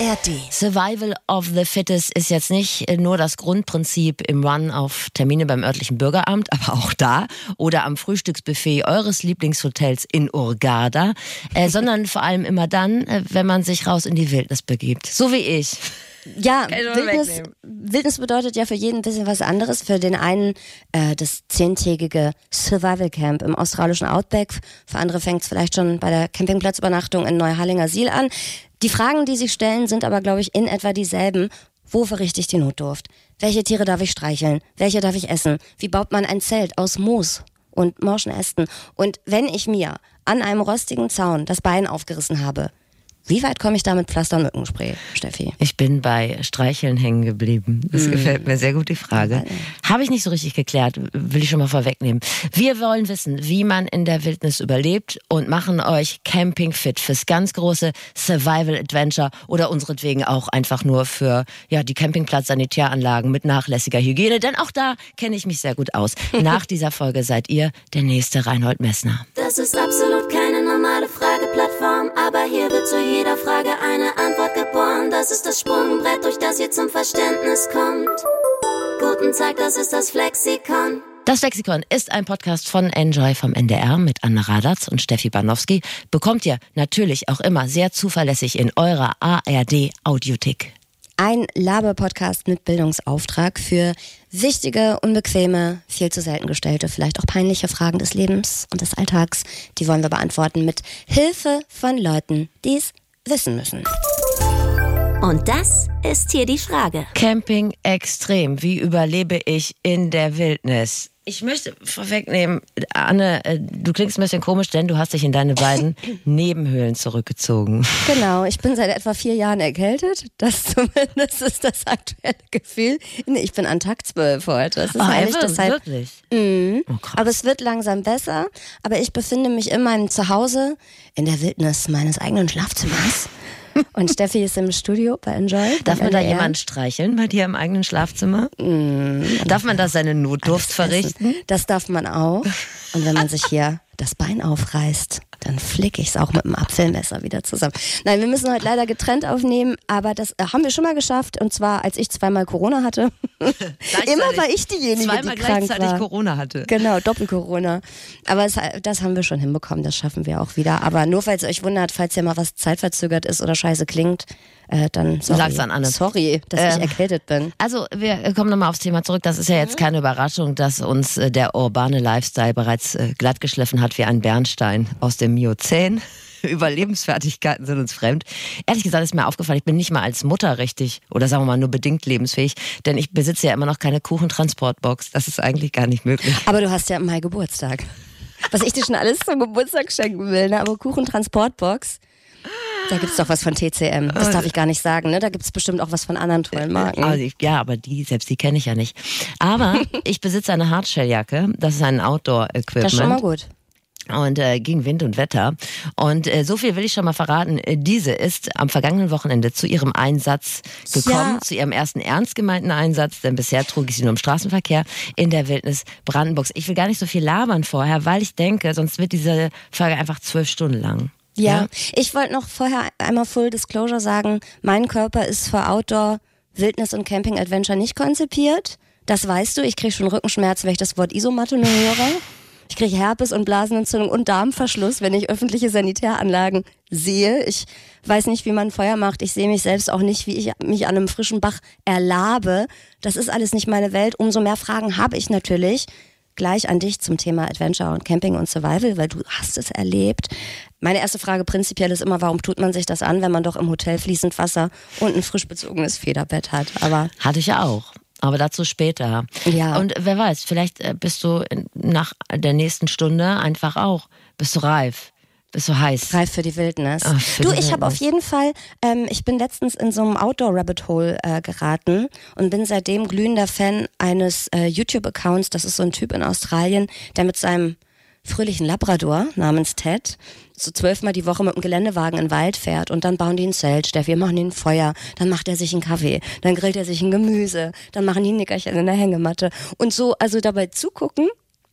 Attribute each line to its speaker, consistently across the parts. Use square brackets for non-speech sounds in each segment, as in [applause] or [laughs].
Speaker 1: ARD.
Speaker 2: Survival of the Fittest ist jetzt nicht nur das Grundprinzip im Run auf Termine beim örtlichen Bürgeramt, [laughs] aber auch da oder am Frühstücksbuffet eures Lieblingshotels in Urgada, äh, [laughs] sondern vor allem immer dann, äh, wenn man sich raus in die Wildnis begibt. So wie ich.
Speaker 1: Ja, Wildnis, Wildnis, bedeutet ja für jeden ein bisschen was anderes. Für den einen äh, das zehntägige Survival Camp im australischen Outback. Für andere fängt es vielleicht schon bei der Campingplatzübernachtung in Neuhallinger Siel an. Die Fragen, die sich stellen, sind aber, glaube ich, in etwa dieselben. Wo verrichte ich die Notdurft? Welche Tiere darf ich streicheln? Welche darf ich essen? Wie baut man ein Zelt aus Moos und morschen Ästen? Und wenn ich mir an einem rostigen Zaun das Bein aufgerissen habe, wie weit komme ich da mit Pflaster und Mückenspray, Steffi?
Speaker 2: Ich bin bei Streicheln hängen geblieben. Das mm. gefällt mir sehr gut, die Frage. Habe ich nicht so richtig geklärt, will ich schon mal vorwegnehmen. Wir wollen wissen, wie man in der Wildnis überlebt und machen euch Camping fit fürs ganz große Survival Adventure oder unseretwegen auch einfach nur für ja, die Campingplatz-Sanitäranlagen mit nachlässiger Hygiene, denn auch da kenne ich mich sehr gut aus. [laughs] Nach dieser Folge seid ihr der nächste Reinhold Messner.
Speaker 3: Das ist absolut keine Frageplattform, aber hier wird zu jeder Frage eine Antwort geboren. Das ist das Sprungbrett, durch das ihr zum Verständnis kommt. Guten Tag, das ist das Flexikon.
Speaker 2: Das Lexikon ist ein Podcast von Enjoy vom NDR mit Anna Radatz und Steffi Banowski. Bekommt ihr natürlich auch immer sehr zuverlässig in eurer ARD Audiothek.
Speaker 1: Ein Laber-Podcast mit Bildungsauftrag für wichtige, unbequeme, viel zu selten gestellte, vielleicht auch peinliche Fragen des Lebens und des Alltags. Die wollen wir beantworten mit Hilfe von Leuten, die es wissen müssen.
Speaker 3: Und das ist hier die Frage.
Speaker 2: Camping extrem. Wie überlebe ich in der Wildnis? Ich möchte vorwegnehmen, Anne, äh, du klingst ein bisschen komisch, denn du hast dich in deine beiden [coughs] Nebenhöhlen zurückgezogen.
Speaker 1: Genau, ich bin seit etwa vier Jahren erkältet. Das [laughs] zumindest ist das aktuelle Gefühl. Ich bin an Tag 12 heute. Das ist
Speaker 2: oh, heilig, deshalb, wirklich?
Speaker 1: Mm, oh, aber es wird langsam besser. Aber ich befinde mich in meinem Zuhause in der Wildnis meines eigenen Schlafzimmers. Und Steffi ist im Studio bei Enjoy.
Speaker 2: Darf man da jemanden streicheln bei dir im eigenen Schlafzimmer? Mm, darf man da seine Notdurft verrichten?
Speaker 1: Das darf man auch. Und wenn man sich hier das Bein aufreißt, dann flick ich es auch mit dem Apfelmesser wieder zusammen. Nein, wir müssen heute leider getrennt aufnehmen, aber das äh, haben wir schon mal geschafft. Und zwar, als ich zweimal Corona hatte. [laughs] Immer war ich diejenige,
Speaker 2: zweimal
Speaker 1: die krank
Speaker 2: gleichzeitig
Speaker 1: war.
Speaker 2: Corona hatte.
Speaker 1: Genau, Doppel-Corona. Aber es, das haben wir schon hinbekommen, das schaffen wir auch wieder. Aber nur, falls ihr euch wundert, falls ja mal was zeitverzögert ist oder scheiße klingt, äh, dann sorry.
Speaker 2: Sag's an Anne.
Speaker 1: Sorry, dass äh, ich erkältet bin.
Speaker 2: Also wir kommen nochmal aufs Thema zurück. Das ist ja jetzt mhm. keine Überraschung, dass uns äh, der urbane Lifestyle bereits äh, glattgeschliffen hat wie ein Bernstein aus dem Miozän. [laughs] Überlebensfertigkeiten sind uns fremd. Ehrlich gesagt ist mir aufgefallen, ich bin nicht mal als Mutter richtig oder sagen wir mal nur bedingt lebensfähig, denn ich besitze ja immer noch keine Kuchentransportbox. Das ist eigentlich gar nicht möglich.
Speaker 1: Aber du hast ja im Mai Geburtstag. Was ich dir schon alles zum Geburtstag schenken will, ne? aber Kuchentransportbox. Da gibt es doch was von TCM. Das darf ich gar nicht sagen. Ne? Da gibt es bestimmt auch was von anderen tollen Marken.
Speaker 2: ja, aber die, selbst die kenne ich ja nicht. Aber [laughs] ich besitze eine Hardshelljacke. Das ist ein Outdoor-Equipment.
Speaker 1: Das ist schon mal gut
Speaker 2: und äh, gegen Wind und Wetter. Und äh, so viel will ich schon mal verraten. Äh, diese ist am vergangenen Wochenende zu ihrem Einsatz gekommen, ja. zu ihrem ersten ernst gemeinten Einsatz, denn bisher trug ich sie nur im Straßenverkehr in der Wildnis Brandenburgs. Ich will gar nicht so viel labern vorher, weil ich denke, sonst wird diese Folge einfach zwölf Stunden lang.
Speaker 1: Ja, ja? ich wollte noch vorher einmal Full Disclosure sagen, mein Körper ist für Outdoor, Wildnis und Camping Adventure nicht konzipiert. Das weißt du, ich kriege schon Rückenschmerzen, wenn ich das Wort Isomatte nur höre. Ich kriege Herpes und Blasenentzündung und Darmverschluss, wenn ich öffentliche Sanitäranlagen sehe. Ich weiß nicht, wie man Feuer macht. Ich sehe mich selbst auch nicht, wie ich mich an einem frischen Bach erlabe. Das ist alles nicht meine Welt. Umso mehr Fragen habe ich natürlich gleich an dich zum Thema Adventure und Camping und Survival, weil du hast es erlebt. Meine erste Frage prinzipiell ist immer, warum tut man sich das an, wenn man doch im Hotel fließend Wasser und ein frisch bezogenes Federbett hat?
Speaker 2: Aber hatte ich ja auch. Aber dazu später.
Speaker 1: Ja.
Speaker 2: Und wer weiß, vielleicht äh, bist du nach der nächsten Stunde einfach auch, bist du reif. Bist du heiß?
Speaker 1: Reif für die Wildnis. Ach, für du, die ich habe auf jeden Fall, ähm, ich bin letztens in so einem Outdoor-Rabbit-Hole äh, geraten und bin seitdem glühender Fan eines äh, YouTube-Accounts. Das ist so ein Typ in Australien, der mit seinem fröhlichen Labrador namens Ted so zwölfmal die Woche mit dem Geländewagen in den Wald fährt und dann bauen die ein Zelt, Steffi, machen die ein Feuer, dann macht er sich einen Kaffee, dann grillt er sich ein Gemüse, dann machen die ein Nickerchen in der Hängematte. Und so, also dabei zugucken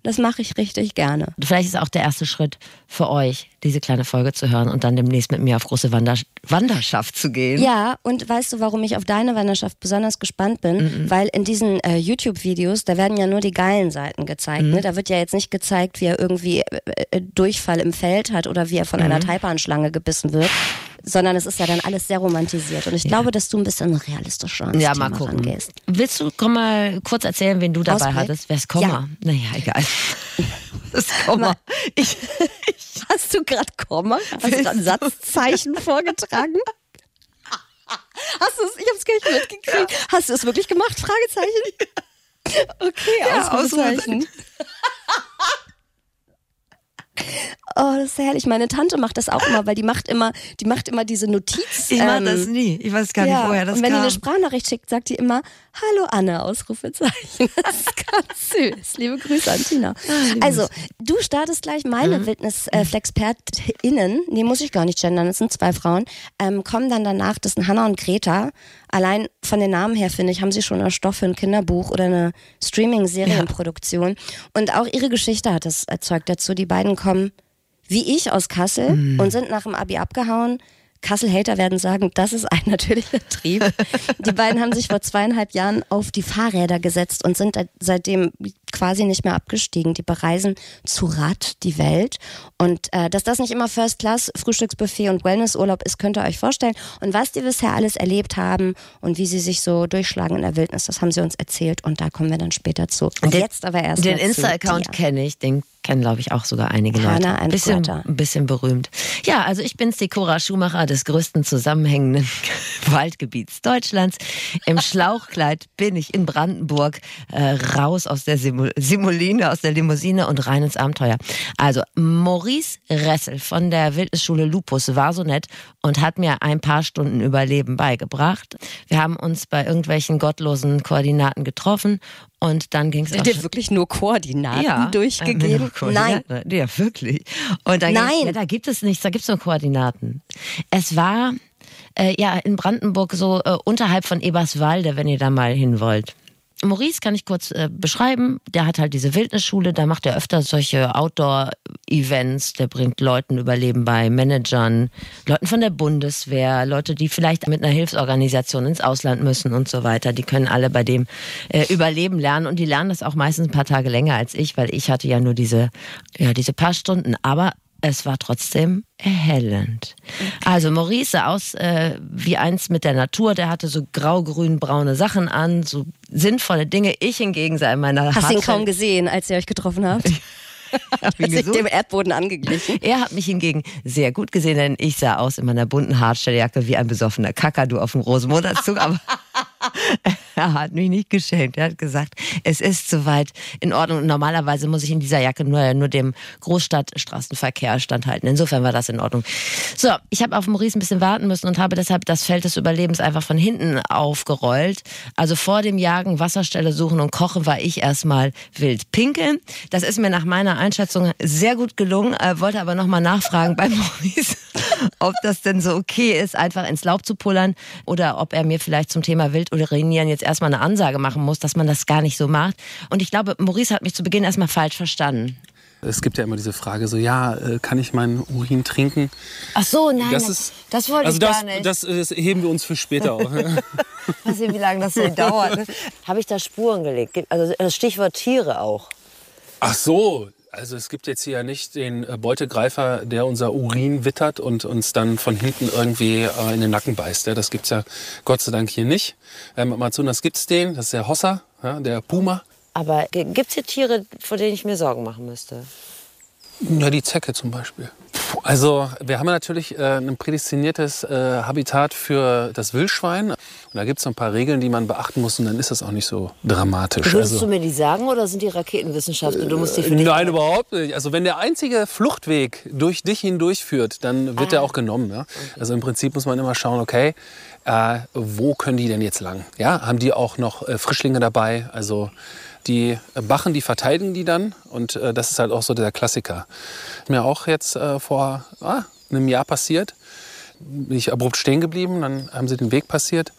Speaker 1: Das mache ich richtig gerne.
Speaker 2: Vielleicht ist auch der erste Schritt für euch, diese kleine Folge zu hören und dann demnächst mit mir auf große Wander Wanderschaft zu gehen.
Speaker 1: Ja, und weißt du, warum ich auf deine Wanderschaft besonders gespannt bin? Mhm. Weil in diesen äh, YouTube-Videos, da werden ja nur die geilen Seiten gezeigt. Mhm. Ne? Da wird ja jetzt nicht gezeigt, wie er irgendwie äh, äh Durchfall im Feld hat oder wie er von mhm. einer Taipan-Schlange gebissen wird sondern es ist ja dann alles sehr romantisiert. Und ich ja. glaube, dass du ein bisschen realistischer an
Speaker 2: ja, mal gucken. Rangehst. Willst du komm mal kurz erzählen, wen du dabei Ausblick? hattest? Wer ist Komma? Ja. Naja, egal. [laughs]
Speaker 1: Das Komma. Ich, ich, Hast du gerade Komma? Hast du gerade ein Satzzeichen [laughs] vorgetragen? Hast du es? Ich habe es gar nicht mitgekriegt. Ja. Hast du es wirklich gemacht? Fragezeichen. Okay, ja, Ausrufezeichen. [laughs] Oh, das ist herrlich. Meine Tante macht das auch immer, weil die macht immer, die macht immer diese Notiz.
Speaker 2: Ich ähm, das nie. Ich weiß gar nicht, ja. woher das
Speaker 1: Und wenn
Speaker 2: kam.
Speaker 1: die eine Sprachnachricht schickt, sagt die immer, Hallo Anne, Ausrufezeichen. [laughs] Das ist ganz süß. Liebe Grüße an Tina. Ah, also, du startest gleich meine mhm. Wildnis-FlexpertInnen. Nee, muss ich gar nicht gendern, das sind zwei Frauen. Ähm, kommen dann danach, das sind Hannah und Greta. Allein von den Namen her, finde ich, haben sie schon einen Stoff für ein Kinderbuch oder eine Streaming-Serienproduktion. Ja. Und auch ihre Geschichte hat es erzeugt dazu. Die beiden kommen wie ich aus Kassel mhm. und sind nach dem Abi abgehauen. Kassel-Hater werden sagen, das ist ein [laughs] natürlicher Trieb. Die beiden haben sich vor zweieinhalb Jahren auf die Fahrräder gesetzt und sind seitdem quasi nicht mehr abgestiegen. Die bereisen zu Rad die Welt. Und äh, dass das nicht immer First Class, Frühstücksbuffet und Wellnessurlaub ist, könnt ihr euch vorstellen. Und was die bisher alles erlebt haben und wie sie sich so durchschlagen in der Wildnis, das haben sie uns erzählt und da kommen wir dann später zu. Und den, jetzt aber erst
Speaker 2: Den Insta-Account kenne ich, den kennen, glaube ich, auch sogar einige Leute.
Speaker 1: Ein
Speaker 2: bisschen, ein bisschen berühmt. Ja, also ich bin Sikora Schumacher des größten zusammenhängenden [laughs] Waldgebiets Deutschlands. Im Schlauchkleid bin ich in Brandenburg äh, raus aus der Simul Simuline, aus der Limousine und rein ins Abenteuer. Also Maurice Ressel von der Wildnisschule Lupus war so nett und hat mir ein paar Stunden Überleben beigebracht. Wir haben uns bei irgendwelchen gottlosen Koordinaten getroffen und dann ging es auch.
Speaker 1: Dir wirklich nur Koordinaten ja, durchgegeben? [laughs]
Speaker 2: Koordinaten. Nein. Ja, wirklich. Und dann
Speaker 1: Nein.
Speaker 2: Ja, da gibt es nichts, da gibt es nur Koordinaten. Es war äh, ja in Brandenburg so äh, unterhalb von Eberswalde, wenn ihr da mal hin wollt. Maurice kann ich kurz äh, beschreiben. Der hat halt diese Wildnisschule, da macht er öfter solche Outdoor-Events. Der bringt Leuten Überleben bei, Managern, Leuten von der Bundeswehr, Leute, die vielleicht mit einer Hilfsorganisation ins Ausland müssen und so weiter. Die können alle bei dem äh, Überleben lernen und die lernen das auch meistens ein paar Tage länger als ich, weil ich hatte ja nur diese, ja, diese paar Stunden. Aber es war trotzdem erhellend. Okay. Also Maurice sah aus äh, wie eins mit der Natur. Der hatte so grau-grün-braune Sachen an, so sinnvolle Dinge. Ich hingegen sah in meiner
Speaker 1: Hast du ihn kaum gesehen, als ihr euch getroffen habt? [laughs] Hat sich dem Erdboden angeglichen.
Speaker 2: Er hat mich hingegen sehr gut gesehen, denn ich sah aus in meiner bunten Hartstelljacke wie ein besoffener Kakadu auf dem Rosenmontagszug. Aber [laughs] [laughs] [laughs] er hat mich nicht geschämt. Er hat gesagt, es ist soweit in Ordnung. normalerweise muss ich in dieser Jacke nur, nur dem Großstadtstraßenverkehr standhalten. Insofern war das in Ordnung. So, ich habe auf Maurice ein bisschen warten müssen und habe deshalb das Feld des Überlebens einfach von hinten aufgerollt. Also vor dem Jagen, Wasserstelle suchen und kochen war ich erstmal wild pinkeln. Das ist mir nach meiner Einschätzung sehr gut gelungen. Äh, wollte aber nochmal nachfragen bei [laughs] Maurice, ob das denn so okay ist, einfach ins Laub zu pullern oder ob er mir vielleicht zum Thema Wild urinieren jetzt erstmal eine Ansage machen muss, dass man das gar nicht so macht. Und ich glaube, Maurice hat mich zu Beginn erstmal falsch verstanden.
Speaker 4: Es gibt ja immer diese Frage so, ja, äh, kann ich meinen Urin trinken?
Speaker 2: Ach so, nein, das, ist, das wollte
Speaker 4: also
Speaker 2: ich
Speaker 4: das,
Speaker 2: gar nicht.
Speaker 4: Das, das, heben wir uns für später auf. [laughs] [laughs]
Speaker 2: Weiß nicht, wie lange das so dauert. Ne? Habe ich da Spuren gelegt? Also das Stichwort Tiere auch.
Speaker 4: Ach so, also es gibt jetzt hier nicht den äh, Beutegreifer, der unser Urin wittert und uns dann von hinten irgendwie äh, in den Nacken beißt. Das gibt es ja Gott sei Dank hier nicht. Ähm, Amazonas es den, das ist der Hossa, der Puma.
Speaker 2: Aber gibt es hier Tiere, vor denen ich mir Sorgen machen müsste?
Speaker 4: Ja, die Zecke zum Beispiel. Also wir haben natürlich äh, ein prädestiniertes äh, Habitat für das Wildschwein. Und da gibt es ein paar Regeln, die man beachten muss und dann ist das auch nicht so dramatisch.
Speaker 2: Würdest also, du mir die sagen oder sind die Raketenwissenschaften? Du musst die für
Speaker 4: dich Nein, überhaupt nicht. Also wenn der einzige Fluchtweg durch dich hindurch führt, dann wird ah. der auch genommen. Ja? Also im Prinzip muss man immer schauen, okay, äh, wo können die denn jetzt lang? Ja, haben die auch noch äh, Frischlinge dabei? Also die Bachen, die verteidigen die dann und äh, das ist halt auch so der Klassiker. Mir auch jetzt äh, vor ah, einem Jahr passiert, bin ich abrupt stehen geblieben, dann haben sie den Weg passiert.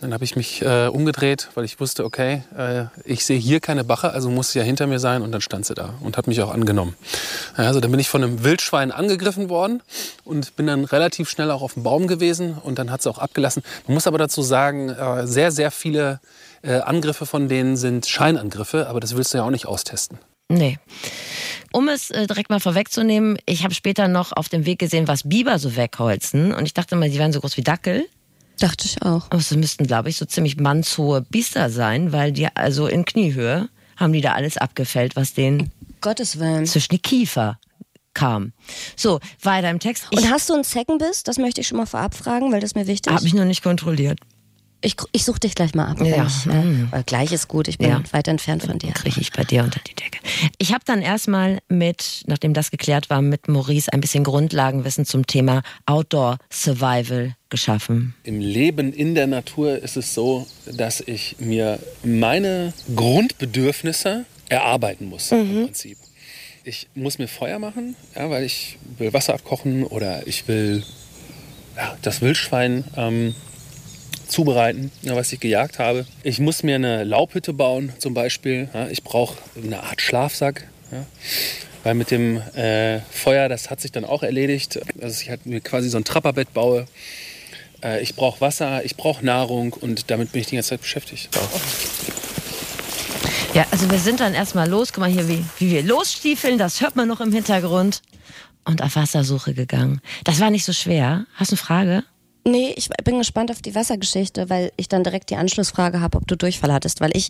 Speaker 4: Dann habe ich mich äh, umgedreht, weil ich wusste, okay, äh, ich sehe hier keine Bache, also muss sie ja hinter mir sein. Und dann stand sie da und hat mich auch angenommen. Also dann bin ich von einem Wildschwein angegriffen worden und bin dann relativ schnell auch auf dem Baum gewesen. Und dann hat sie auch abgelassen. Man muss aber dazu sagen, äh, sehr, sehr viele äh, Angriffe von denen sind Scheinangriffe. Aber das willst du ja auch nicht austesten.
Speaker 2: Nee. Um es äh, direkt mal vorwegzunehmen, ich habe später noch auf dem Weg gesehen, was Biber so wegholzen. Und ich dachte mal, die wären so groß wie Dackel.
Speaker 1: Dachte ich auch.
Speaker 2: Aber es müssten, glaube ich, so ziemlich mannshohe Biester sein, weil die also in Kniehöhe haben die da alles abgefällt, was denen
Speaker 1: Gottes Willen.
Speaker 2: zwischen die Kiefer kam. So, weiter im Text. Ich
Speaker 1: Und hast du einen Zeckenbiss? Das möchte ich schon mal vorab fragen, weil das mir wichtig
Speaker 2: habe
Speaker 1: ist.
Speaker 2: mich noch nicht kontrolliert.
Speaker 1: Ich, ich suche dich gleich mal ab.
Speaker 2: Ja.
Speaker 1: Ich, äh, weil gleich ist gut, ich bin
Speaker 2: Ja.
Speaker 1: weit entfernt von dir.
Speaker 2: kriege ich bei dir unter die Decke. Ich habe dann erstmal mit, nachdem das geklärt war, mit Maurice ein bisschen Grundlagenwissen zum Thema Outdoor Survival geschaffen.
Speaker 4: Im Leben in der Natur ist es so, dass ich mir meine Grundbedürfnisse erarbeiten muss im Prinzip. Ich muss mir Feuer machen, ja, weil ich will Wasser abkochen oder ich will ja, das Wildschwein ähm, zubereiten, was ich gejagt habe. Ich muss mir eine Laubhütte bauen zum Beispiel. Ich brauche eine Art Schlafsack. Weil mit dem äh, Feuer, das hat sich dann auch erledigt. Also ich halt mir quasi so ein Trapperbett baue. Äh, ich brauche Wasser, ich brauche Nahrung und damit bin ich die ganze Zeit beschäftigt.
Speaker 2: Ja, also wir sind dann erstmal los. Guck mal hier, wie, wie wir losstiefeln, das hört man noch im Hintergrund. Und auf Wassersuche gegangen. Das war nicht so schwer. Hast du eine Frage?
Speaker 1: Nee, ich bin gespannt auf die Wassergeschichte, weil ich dann direkt die Anschlussfrage habe, ob du Durchfall hattest, weil ich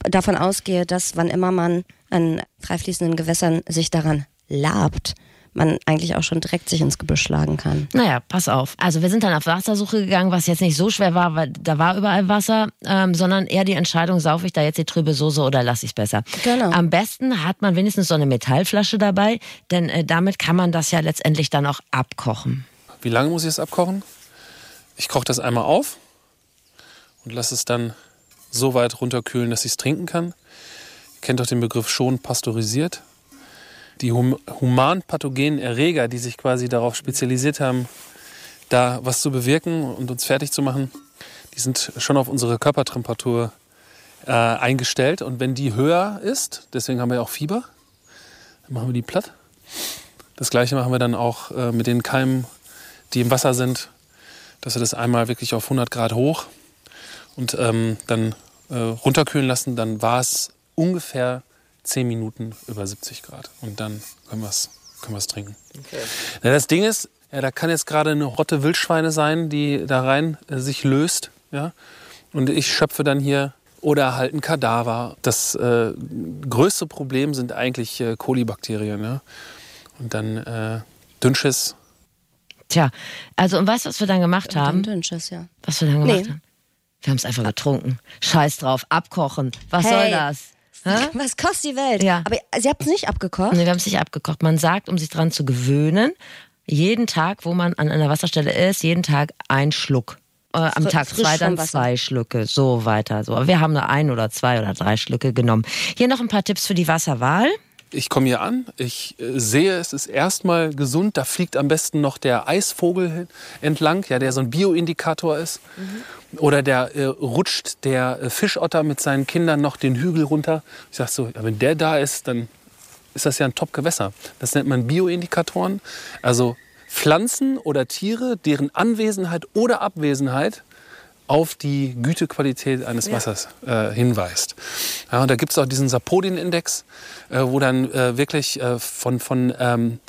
Speaker 1: davon ausgehe, dass wann immer man an freifließenden Gewässern sich daran labt, man eigentlich auch schon direkt sich ins Gebüsch schlagen kann.
Speaker 2: Naja, pass auf. Also wir sind dann auf Wassersuche gegangen, was jetzt nicht so schwer war, weil da war überall Wasser, ähm, sondern eher die Entscheidung, saufe ich da jetzt die trübe Soße oder lasse ich es besser.
Speaker 1: Genau.
Speaker 2: Am besten hat man wenigstens so eine Metallflasche dabei, denn äh, damit kann man das ja letztendlich dann auch abkochen.
Speaker 4: Wie lange muss ich es abkochen? Ich koche das einmal auf und lasse es dann so weit runterkühlen, dass ich es trinken kann. Ihr kennt doch den Begriff schon pasteurisiert. Die hum human-pathogenen Erreger, die sich quasi darauf spezialisiert haben, da was zu bewirken und uns fertig zu machen, die sind schon auf unsere Körpertemperatur äh, eingestellt. Und wenn die höher ist, deswegen haben wir auch Fieber, dann machen wir die platt. Das gleiche machen wir dann auch äh, mit den Keimen, die im Wasser sind, dass wir das einmal wirklich auf 100 Grad hoch und ähm, dann äh, runterkühlen lassen. Dann war es ungefähr 10 Minuten über 70 Grad und dann können wir es können wir's trinken. Ja, das Ding ist, ja, da kann jetzt gerade eine Rotte Wildschweine sein, die da rein äh, sich löst. Ja? Und ich schöpfe dann hier oder halt ein Kadaver. Das äh, größte Problem sind eigentlich äh, Kolibakterien. Ja? Und dann äh, Dünnschiss.
Speaker 2: Tja, also und weißt du, was wir dann gemacht haben?
Speaker 1: Dünnschiss, ja.
Speaker 2: Was wir dann gemacht
Speaker 1: Nee.
Speaker 2: haben? Wir haben es einfach getrunken. Scheiß drauf, abkochen. Was
Speaker 1: Hey.
Speaker 2: soll das? Hä?
Speaker 1: Was kostet die Welt?
Speaker 2: Ja.
Speaker 1: Aber sie habt es nicht abgekocht?
Speaker 2: Nee, wir haben es nicht abgekocht. Man sagt, um sich dran zu gewöhnen, jeden Tag, wo man an einer Wasserstelle ist, jeden Tag ein Schluck. Äh, am Tag zwei dann zwei Schlücke, so weiter. So. Aber wir haben nur ein oder zwei oder drei Schlücke genommen. Hier noch ein paar Tipps für die Wasserwahl.
Speaker 4: Ich komme hier an, ich äh, sehe, es ist erstmal gesund. Da fliegt am besten noch der Eisvogel entlang, ja, der so ein Bioindikator ist. Oder der äh, rutscht der äh, Fischotter mit seinen Kindern noch den Hügel runter. Ich sage so, ja, wenn der da ist, dann ist das ja ein Top-Gewässer. Das nennt man Bioindikatoren. Also Pflanzen oder Tiere, deren Anwesenheit oder Abwesenheit auf die Gütequalität eines Wassers äh, hinweist. Ja, und da gibt es auch diesen Sapodin-Index, äh, wo dann äh, wirklich äh, von, von ähm,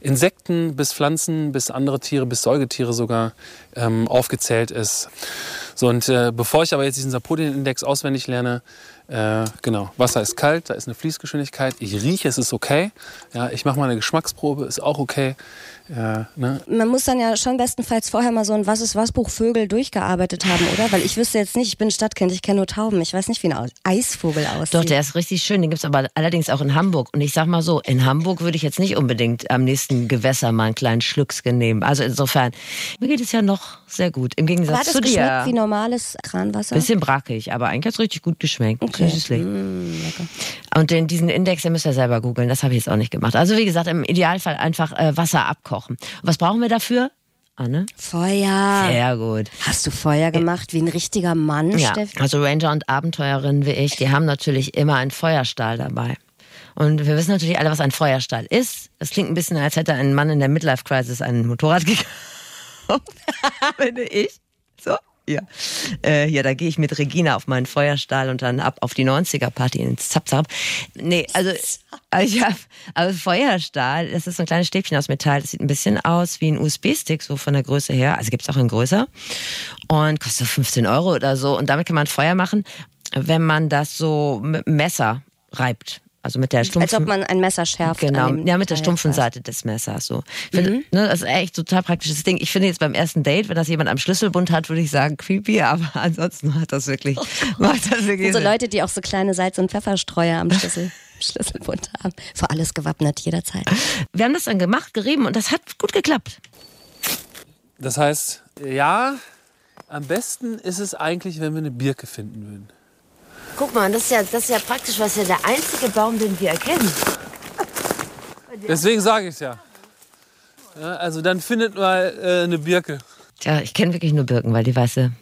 Speaker 4: Insekten bis Pflanzen bis andere Tiere, bis Säugetiere sogar ähm, aufgezählt ist. So, und äh, bevor ich aber jetzt diesen Sapodin-Index auswendig lerne, äh, genau, Wasser ist kalt, da ist eine Fließgeschwindigkeit, ich rieche, es ist okay. Ja, ich mache mal eine Geschmacksprobe, ist auch okay. Ja, ne?
Speaker 1: Man muss dann ja schon bestenfalls vorher mal so ein Was ist was Buch Vögel durchgearbeitet haben, oder? Weil ich wüsste jetzt nicht, ich bin Stadtkind, ich kenne nur Tauben. Ich weiß nicht, wie ein Eisvogel aussieht.
Speaker 2: Doch, der ist richtig schön. Den gibt's aber allerdings auch in Hamburg. Und ich sag mal so, in Hamburg würde ich jetzt nicht unbedingt am nächsten Gewässer mal einen kleinen Schlückschen nehmen. Also insofern, mir geht es ja noch sehr gut. Im
Speaker 1: Aber
Speaker 2: Gegensatz
Speaker 1: hat es
Speaker 2: zu
Speaker 1: geschmeckt wie
Speaker 2: dir.
Speaker 1: normales Kranwasser?
Speaker 2: Bisschen brackig, aber eigentlich hat's richtig gut geschmeckt.
Speaker 1: Okay.
Speaker 2: Süßlich.
Speaker 1: Mm.
Speaker 2: Und den, diesen Index, den müsst ihr selber googeln. Das habe ich jetzt auch nicht gemacht. Also wie gesagt, im Idealfall einfach äh, Wasser abkochen. Und was brauchen wir dafür? Anne?
Speaker 1: Feuer.
Speaker 2: Sehr gut.
Speaker 1: Hast du Feuer gemacht wie ein richtiger Mann,
Speaker 2: Ja,
Speaker 1: Steffi?
Speaker 2: also Ranger und Abenteuerinnen wie ich, die haben natürlich immer einen Feuerstahl dabei. Und wir wissen natürlich alle, was ein Feuerstahl ist. Das klingt ein bisschen, als hätte ein Mann in der Midlife-Crisis ein Motorrad [laughs] gekauft. [laughs] Finde ich. Ja. Äh, ja, da gehe ich mit Regina auf meinen Feuerstahl und dann ab auf die 90er-Party ins Zapzap. Nee, also ich hab, also Feuerstahl, das ist so ein kleines Stäbchen aus Metall. Das sieht ein bisschen aus wie ein USB-Stick, so von der Größe her. Also gibt's auch in größer. Und kostet so 15 Euro oder so. Und damit kann man Feuer machen, wenn man das so mit Messer reibt. Also mit der stumpfen...
Speaker 1: Als ob man ein Messer schärft.
Speaker 2: Genau, ja, mit der stumpfen. Seite des Messers. So. Ich Finde, ne, das ist echt total praktisches Ding. Ich finde jetzt beim ersten Date, wenn das jemand am Schlüsselbund hat, würde ich sagen creepy, [laughs] aber ansonsten macht das wirklich, [laughs] macht das wirklich
Speaker 1: So. Leute, die auch so kleine Salz- und Pfefferstreuer am Schlüssel, [laughs] Schlüsselbund haben. Für alles gewappnet, jederzeit.
Speaker 2: Wir haben das dann gemacht, gerieben und das hat gut geklappt.
Speaker 4: Das heißt, ja, am besten ist es eigentlich, wenn wir eine Birke finden würden.
Speaker 2: Guck mal, das ist ja, das ist ja praktisch, was ja der einzige Baum, den wir erkennen.
Speaker 4: Deswegen sage ich es ja. ja. Also dann findet mal äh, eine Birke.
Speaker 2: Tja, ich kenne wirklich nur Birken, weil die weiße.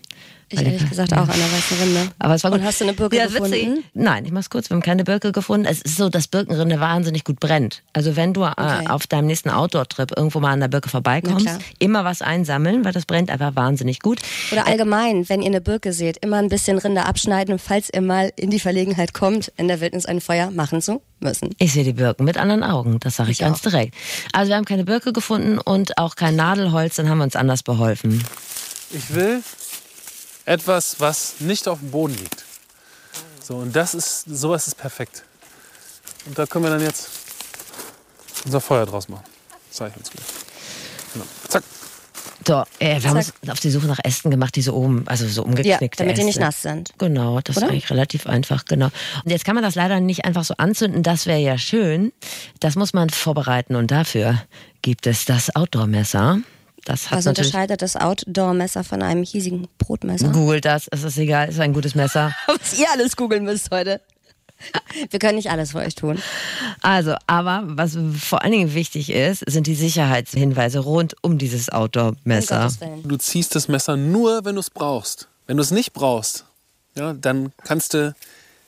Speaker 1: Ich ehrlich gesagt auch an der weißen Rinde.
Speaker 2: Aber es war gut.
Speaker 1: Und hast du eine Birke
Speaker 2: ja, witzig.
Speaker 1: gefunden?
Speaker 2: Nein, ich mach's kurz. Wir haben keine Birke gefunden. Es ist so, dass Birkenrinde wahnsinnig gut brennt. Also wenn du
Speaker 1: Okay.
Speaker 2: äh, auf deinem nächsten Outdoor-Trip irgendwo mal an der Birke vorbeikommst, immer was einsammeln, weil das brennt einfach wahnsinnig gut.
Speaker 1: Oder allgemein, wenn ihr eine Birke seht, immer ein bisschen Rinde abschneiden, falls ihr mal in die Verlegenheit kommt, in der Wildnis ein Feuer machen zu müssen.
Speaker 2: Ich sehe die Birken mit anderen Augen, das sage ich,
Speaker 1: Ich
Speaker 2: ganz
Speaker 1: auch.
Speaker 2: direkt. Also wir haben keine Birke gefunden und auch kein Nadelholz, dann haben wir uns anders beholfen.
Speaker 4: Ich will etwas, was nicht auf dem Boden liegt. So, und das ist, sowas ist perfekt. Und da können wir dann jetzt unser Feuer draus machen. Das zeige ich uns gleich. Genau. Zack.
Speaker 2: So, äh, wir haben uns auf die Suche nach Ästen gemacht, die so oben, also so
Speaker 1: Ja,
Speaker 2: umgeknickte
Speaker 1: damit die nicht
Speaker 2: Äste.
Speaker 1: nass sind.
Speaker 2: Genau, das
Speaker 1: Oder?
Speaker 2: ist eigentlich relativ einfach, genau. Und jetzt kann man das leider nicht einfach so anzünden, das wäre ja schön. Das muss man vorbereiten und dafür gibt es das Outdoor-Messer. Das hat
Speaker 1: Was unterscheidet das Outdoor-Messer von einem hiesigen Brotmesser?
Speaker 2: Google das, es ist egal, es ist ein gutes Messer. [laughs]
Speaker 1: Was ihr alles googeln müsst heute. Wir können nicht alles für euch tun.
Speaker 2: Also, aber was vor allen Dingen wichtig ist, sind die Sicherheitshinweise rund um dieses Outdoor-Messer.
Speaker 4: Du ziehst das Messer nur, wenn du es brauchst. Wenn du es nicht brauchst, ja, dann kannst du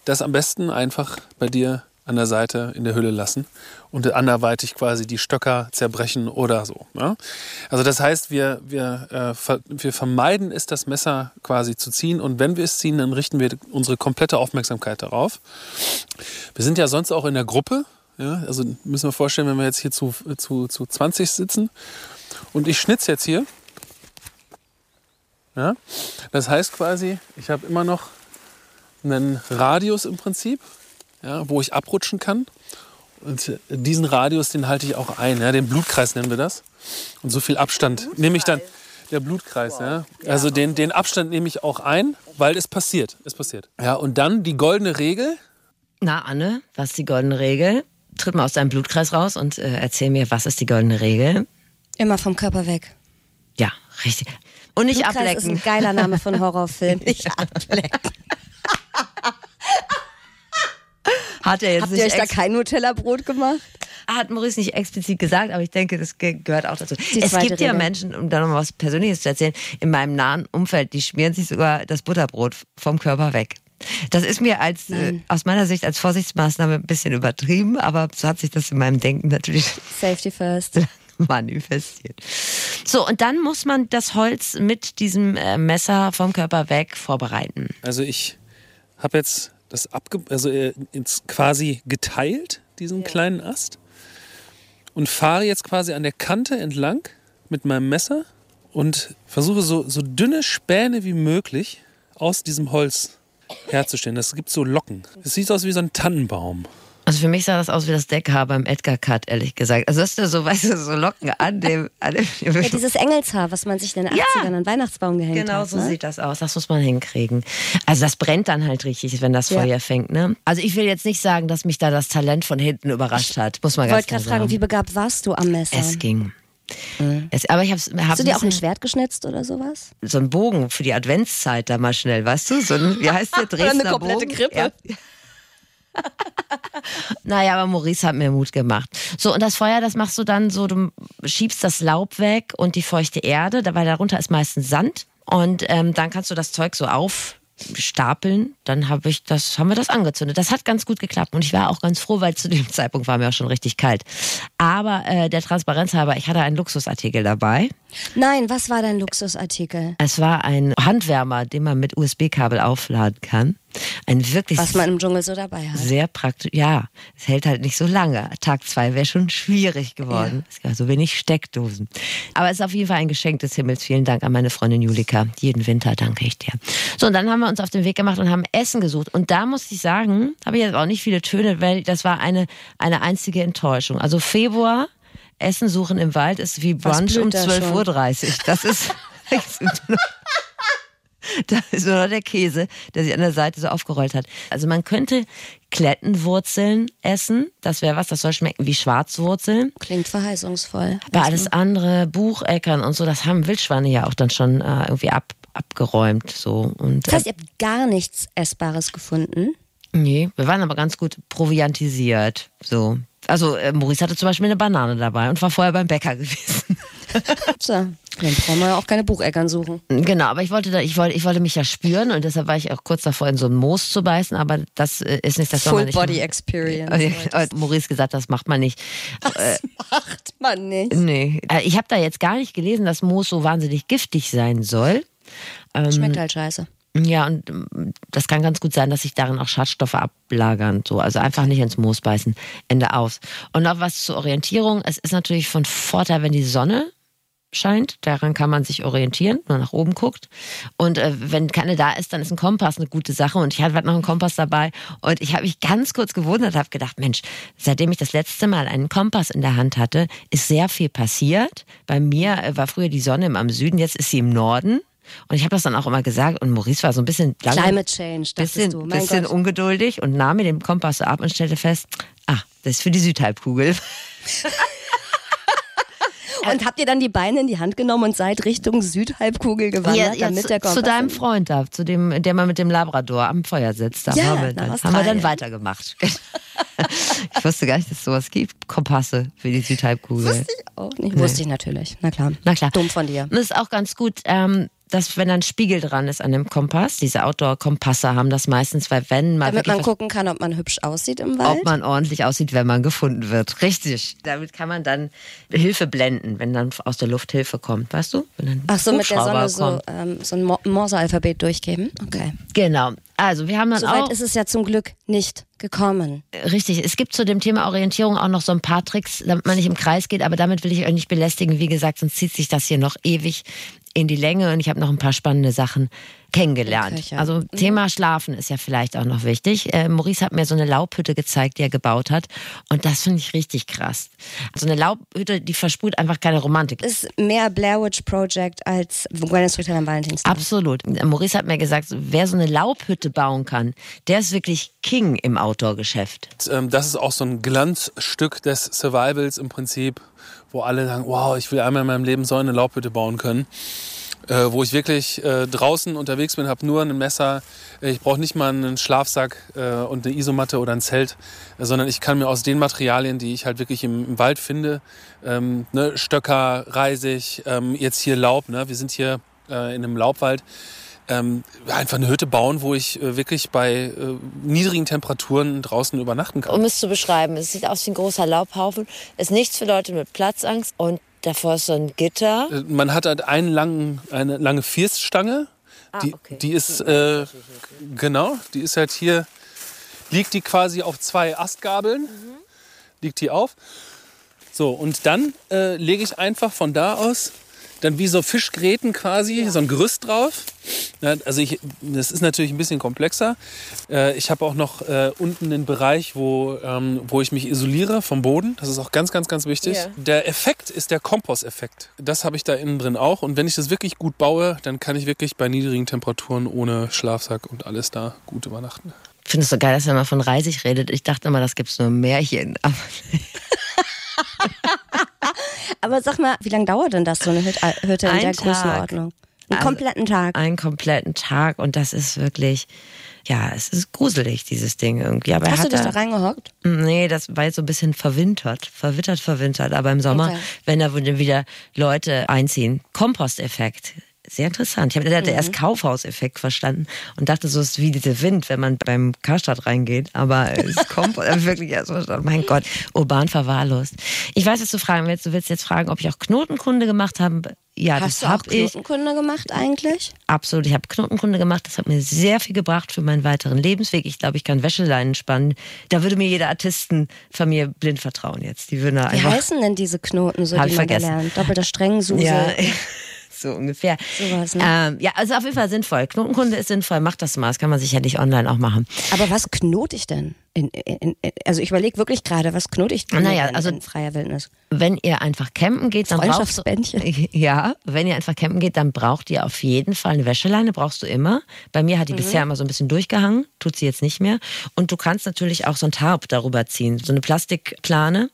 Speaker 4: das am besten einfach bei dir an der Seite in der Hülle lassen und anderweitig quasi die Stöcker zerbrechen oder so. Ja? Also das heißt, wir, wir, äh, wir vermeiden es, das Messer quasi zu ziehen und wenn wir es ziehen, dann richten wir unsere komplette Aufmerksamkeit darauf. Wir sind ja sonst auch in der Gruppe. Ja? Also müssen wir vorstellen, wenn wir jetzt hier zu, zu, zu 20 sitzen und ich schnitze jetzt hier, ja? Das heißt quasi, ich habe immer noch einen Radius im Prinzip, ja, wo ich abrutschen kann. Und diesen Radius, den halte ich auch ein. Ja? Den Blutkreis nennen wir das. Und so viel Abstand nehme ich dann. Der Blutkreis, ja. Also den, den Abstand nehme ich auch ein, weil es passiert. Es passiert. Ja, und dann die goldene Regel.
Speaker 2: Na, Anne, was ist die goldene Regel? Tritt mal aus deinem Blutkreis raus und äh, erzähl mir, was ist die goldene Regel?
Speaker 1: Immer vom Körper weg.
Speaker 2: Ja, richtig. Und nicht
Speaker 1: Blutkreis ist
Speaker 2: ablecken.
Speaker 1: ein geiler Name von [laughs] Horrorfilm. Nicht ablecken.
Speaker 2: Hat er jetzt
Speaker 1: Habt
Speaker 2: nicht
Speaker 1: ihr euch da kein Nutella-Brot gemacht?
Speaker 2: hat Maurice nicht explizit gesagt, aber ich denke, das ge- gehört auch dazu.
Speaker 1: Die
Speaker 2: es gibt ja
Speaker 1: Regel.
Speaker 2: Menschen, um da noch mal was Persönliches zu erzählen, in meinem nahen Umfeld, die schmieren sich sogar das Butterbrot vom Körper weg. Das ist mir als äh, aus meiner Sicht als Vorsichtsmaßnahme ein bisschen übertrieben, aber so hat sich das in meinem Denken natürlich [laughs]
Speaker 1: Safety first.
Speaker 2: manifestiert. So, und dann muss man das Holz mit diesem äh, Messer vom Körper weg vorbereiten.
Speaker 4: Also ich habe jetzt das abge also äh, ins quasi geteilt, diesen kleinen Ast. Und fahre jetzt quasi an der Kante entlang mit meinem Messer und versuche so, so dünne Späne wie möglich aus diesem Holz herzustellen. Das gibt so Locken. Es sieht aus wie so ein Tannenbaum.
Speaker 2: Also für mich sah das aus wie das Deckhaar beim Edgar Cut, ehrlich gesagt. Also das ist so, [laughs] weißt du, so Locken an dem, an dem
Speaker 1: Ja, dieses Engelshaar, was man sich in den 80ern an den Weihnachtsbaum gehängt
Speaker 2: Genau
Speaker 1: hat.
Speaker 2: so
Speaker 1: ne?
Speaker 2: sieht das aus. Das muss man hinkriegen. Also das brennt dann halt richtig, wenn das
Speaker 1: Ja.
Speaker 2: Feuer fängt. Ne? Also ich will jetzt nicht sagen, dass mich da das Talent von hinten überrascht hat. Muss man
Speaker 1: Ich
Speaker 2: ganz
Speaker 1: wollte gerade fragen, wie begabt warst du am Messer?
Speaker 2: es ging. Es, aber ich habe hab
Speaker 1: Hast du dir auch ein Schwert geschnitzt oder sowas?
Speaker 2: so einen Bogen für die Adventszeit da mal schnell, weißt du? So ein, wie heißt der? [laughs] Dresdner
Speaker 1: komplette
Speaker 2: Bogen?
Speaker 1: Krippe.
Speaker 2: Ja. [laughs] Naja, aber Maurice hat mir Mut gemacht. So, und das Feuer, das machst du dann so, du schiebst das Laub weg und die feuchte Erde, weil darunter ist meistens Sand. Und ähm, dann kannst du das Zeug so aufstapeln. Dann habe ich das, haben wir das angezündet. Das hat ganz gut geklappt und ich war auch ganz froh, weil zu dem [laughs] Zeitpunkt war mir auch schon richtig kalt. Aber äh, der Transparenz halber, ich hatte einen Luxusartikel dabei.
Speaker 1: Nein, was war dein Luxusartikel?
Speaker 2: Es war ein Handwärmer, den man mit USB-Kabel aufladen kann. Ein wirklich
Speaker 1: Was man im Dschungel so dabei hat.
Speaker 2: sehr praktisch. Ja, es hält halt nicht so lange. Tag zwei wäre schon schwierig geworden. Es gab so wenig Steckdosen. Aber es ist auf jeden Fall ein Geschenk des Himmels. Vielen Dank an meine Freundin Julika. Jeden Winter danke ich dir. So, und dann haben wir uns auf den Weg gemacht und haben Essen gesucht. Und da muss ich sagen, habe ich jetzt auch nicht viele Töne, weil das war eine, eine einzige Enttäuschung. Also Februar, Essen suchen im Wald ist wie Brunch um
Speaker 1: da
Speaker 2: 12.30 Uhr. Das ist. [laughs] [laughs] Da ist nur noch der Käse, der sich an der Seite so aufgerollt hat. Also man könnte Klettenwurzeln essen. Das wäre was, das soll schmecken wie Schwarzwurzeln.
Speaker 1: Klingt verheißungsvoll.
Speaker 2: Aber alles andere, Bucheckern und so, das haben Wildschweine ja auch dann schon äh, irgendwie ab, abgeräumt. So. Und,
Speaker 1: Das heißt, ihr habt gar nichts Essbares gefunden.
Speaker 2: nee, wir waren aber ganz gut proviantisiert. So. Also äh, Maurice hatte zum Beispiel eine Banane dabei und war vorher beim Bäcker gewesen. [laughs]
Speaker 1: So, dann brauchen wir ja auch keine Bucheckern suchen.
Speaker 2: Genau, aber ich wollte, da, ich wollte, ich wollte mich ja spüren und deshalb war ich auch kurz davor, in so ein Moos zu beißen, aber das äh, ist nicht das
Speaker 1: Full Body. Experience.
Speaker 2: Äh, hat Maurice gesagt, das macht man nicht.
Speaker 1: Das macht man nicht.
Speaker 2: Nee. Äh, Ich habe da jetzt gar nicht gelesen, dass Moos so wahnsinnig giftig sein soll. Ähm,
Speaker 1: Schmeckt halt scheiße.
Speaker 2: Ja, und ähm, das kann ganz gut sein, dass sich darin auch Schadstoffe ablagern. So. Also einfach nicht ins Moos beißen. Ende aus. Und noch was zur Orientierung. Es ist natürlich von Vorteil, wenn die Sonne scheint. Daran kann man sich orientieren, wenn man nach oben guckt. Und äh, wenn keine da ist, dann ist ein Kompass eine gute Sache. Und ich hatte noch einen Kompass dabei. Und ich habe mich ganz kurz gewundert, habe gedacht, Mensch, seitdem ich das letzte Mal einen Kompass in der Hand hatte, ist sehr viel passiert. Bei mir äh, war früher die Sonne im- am Süden, jetzt ist sie im Norden. Und ich habe das dann auch immer gesagt. Und Maurice war so ein bisschen lange,
Speaker 1: Climate Change, dachtest
Speaker 2: bisschen,
Speaker 1: du. Mein
Speaker 2: bisschen
Speaker 1: Gott.
Speaker 2: ungeduldig und nahm mir den Kompass ab und stellte fest, ah, das ist für die Südhalbkugel. [laughs] [laughs]
Speaker 1: Und habt ihr dann die Beine in die Hand genommen und seid Richtung Südhalbkugel gewandert, damit
Speaker 2: zu,
Speaker 1: der Kompass
Speaker 2: zu deinem Freund da, zu dem, der mal mit dem Labrador am Feuer sitzt. Da
Speaker 1: Ja,
Speaker 2: haben, wir dann, haben wir dann weitergemacht. [laughs] ich wusste gar nicht, dass es sowas gibt. Kompasse für die Südhalbkugel.
Speaker 1: Wusste ich auch nicht. Wusste ich natürlich. Na klar.
Speaker 2: Na klar.
Speaker 1: Dumm von dir.
Speaker 2: Und es ist auch ganz gut, ähm, dass wenn ein Spiegel dran ist an dem Kompass, diese Outdoor-Kompasse haben das meistens, weil wenn mal
Speaker 1: Damit man gucken kann, ob man hübsch aussieht im Wald.
Speaker 2: ob man ordentlich aussieht, wenn man gefunden wird. Richtig. Damit kann man dann Hilfe blenden, wenn dann aus der Luft Hilfe kommt, weißt du? Wenn ein
Speaker 1: Ach so, mit der Sonne so, ähm, so ein Mo- Morse-Alphabet durchgeben. Okay.
Speaker 2: Genau. Also wir haben dann
Speaker 1: Soweit
Speaker 2: auch
Speaker 1: ist es ja zum Glück nicht gekommen.
Speaker 2: Richtig, es gibt zu dem Thema Orientierung auch noch so ein paar Tricks, damit man nicht im Kreis geht, aber damit will ich euch nicht belästigen. Wie gesagt, sonst zieht sich das hier noch ewig in die Länge und ich habe noch ein paar spannende Sachen kennengelernt.
Speaker 1: Köcher.
Speaker 2: Also Thema Schlafen ist ja vielleicht auch noch wichtig. Äh, Maurice hat mir so eine Laubhütte gezeigt, die er gebaut hat und das finde ich richtig krass. So eine Laubhütte, die versprüht einfach keine Romantik.
Speaker 1: Ist mehr Blair Witch Project als Gwendo's Ritual am Valentinstag.
Speaker 2: Absolut. Maurice hat mir gesagt, wer so eine Laubhütte bauen kann, der ist wirklich King im Outdoor-Geschäft.
Speaker 4: Ähm, das ist auch so ein Glanzstück des Survivals im Prinzip, wo alle sagen, wow, ich will einmal in meinem Leben so eine Laubhütte bauen können. Äh, wo ich wirklich äh, draußen unterwegs bin, habe nur ein Messer, ich brauche nicht mal einen Schlafsack äh, und eine Isomatte oder ein Zelt, äh, sondern ich kann mir aus den Materialien, die ich halt wirklich im, im Wald finde, ähm, ne, Stöcker, Reisig, ähm, jetzt hier Laub, ne, wir sind hier äh, in einem Laubwald, ähm, einfach eine Hütte bauen, wo ich äh, wirklich bei äh, niedrigen Temperaturen draußen übernachten kann.
Speaker 2: Um es zu beschreiben, es sieht aus wie ein großer Laubhaufen, ist nichts für Leute mit Platzangst und davor ist so ein Gitter.
Speaker 4: Äh, Man hat halt einen langen, eine lange Firststange. Die,
Speaker 2: okay.
Speaker 4: die ist, äh, genau, die ist halt hier, liegt die quasi auf zwei Astgabeln, liegt die auf. So, und dann äh, lege ich einfach von da aus dann wie so Fischgräten quasi, so ein Gerüst drauf. Ja, also ich, das ist natürlich ein bisschen komplexer. Äh, ich habe auch noch äh, unten den Bereich, wo, ähm, wo ich mich isoliere vom Boden. Das ist auch ganz, ganz, ganz wichtig.
Speaker 2: Ja.
Speaker 4: Der Effekt ist der Komposteffekt. Das habe ich da innen drin auch. Und wenn ich das wirklich gut baue, dann kann ich wirklich bei niedrigen Temperaturen ohne Schlafsack und alles da gut übernachten.
Speaker 2: Ich finde es so geil, dass er mal von Reisig redet. Ich dachte immer, das gibt's nur im Märchen. [laughs] Aber
Speaker 1: sag mal, wie lange dauert denn das, so eine Hütte, Hütte in der
Speaker 2: Tag.
Speaker 1: Größenordnung? Einen kompletten Tag.
Speaker 2: Einen kompletten Tag und das ist wirklich, ja, es ist gruselig, dieses Ding irgendwie. Aber er
Speaker 1: Hast du dich
Speaker 2: da-
Speaker 1: da reingehockt?
Speaker 2: Nee, das war jetzt so ein bisschen verwintert, verwittert, verwintert. Aber im Sommer,
Speaker 1: Okay.
Speaker 2: wenn da wieder Leute einziehen, Komposteffekt. Sehr interessant. Ich habe hatte erst Kaufhauseffekt verstanden und dachte, so ist wie dieser Wind, wenn man beim Karstadt reingeht. Aber es kommt [laughs] wirklich erst verstanden. Mein Gott, urban verwahrlost. Ich weiß, was du fragen willst. Du willst jetzt fragen, ob ich auch Knotenkunde gemacht habe. Ja,
Speaker 1: Hast
Speaker 2: das habe ich.
Speaker 1: Knotenkunde gemacht eigentlich?
Speaker 2: Absolut. Ich habe Knotenkunde gemacht. Das hat mir sehr viel gebracht für meinen weiteren Lebensweg. Ich glaube, ich kann Wäscheleinen spannen. Da würde mir jeder Artisten von mir blind vertrauen jetzt. Die würden da
Speaker 1: Wie
Speaker 2: einfach.
Speaker 1: heißen denn diese Knoten, so die
Speaker 2: ich
Speaker 1: man
Speaker 2: vergessen.
Speaker 1: lernt? Doppelter Strengsusel.
Speaker 2: Ja, [laughs] so ungefähr.
Speaker 1: Sowas, ne?
Speaker 2: ähm, ja, also auf jeden Fall sinnvoll. Knotenkunde ist sinnvoll. Macht das mal. Das kann man sicherlich online auch machen.
Speaker 1: Aber was knote ich denn? In, in, in, also ich überlege wirklich gerade, was knote ich denn
Speaker 2: Naja,
Speaker 1: in,
Speaker 2: also-
Speaker 1: in freier Wildnis?
Speaker 2: Wenn ihr einfach campen geht, dann braucht [laughs] ja, wenn ihr einfach campen geht, dann braucht ihr auf jeden Fall eine Wäscheleine, brauchst du immer. Bei mir
Speaker 1: Mhm.
Speaker 2: hat die bisher immer so ein bisschen durchgehangen, tut sie jetzt nicht mehr. Und du kannst natürlich auch so ein Tarp darüber ziehen, so eine Plastikplane,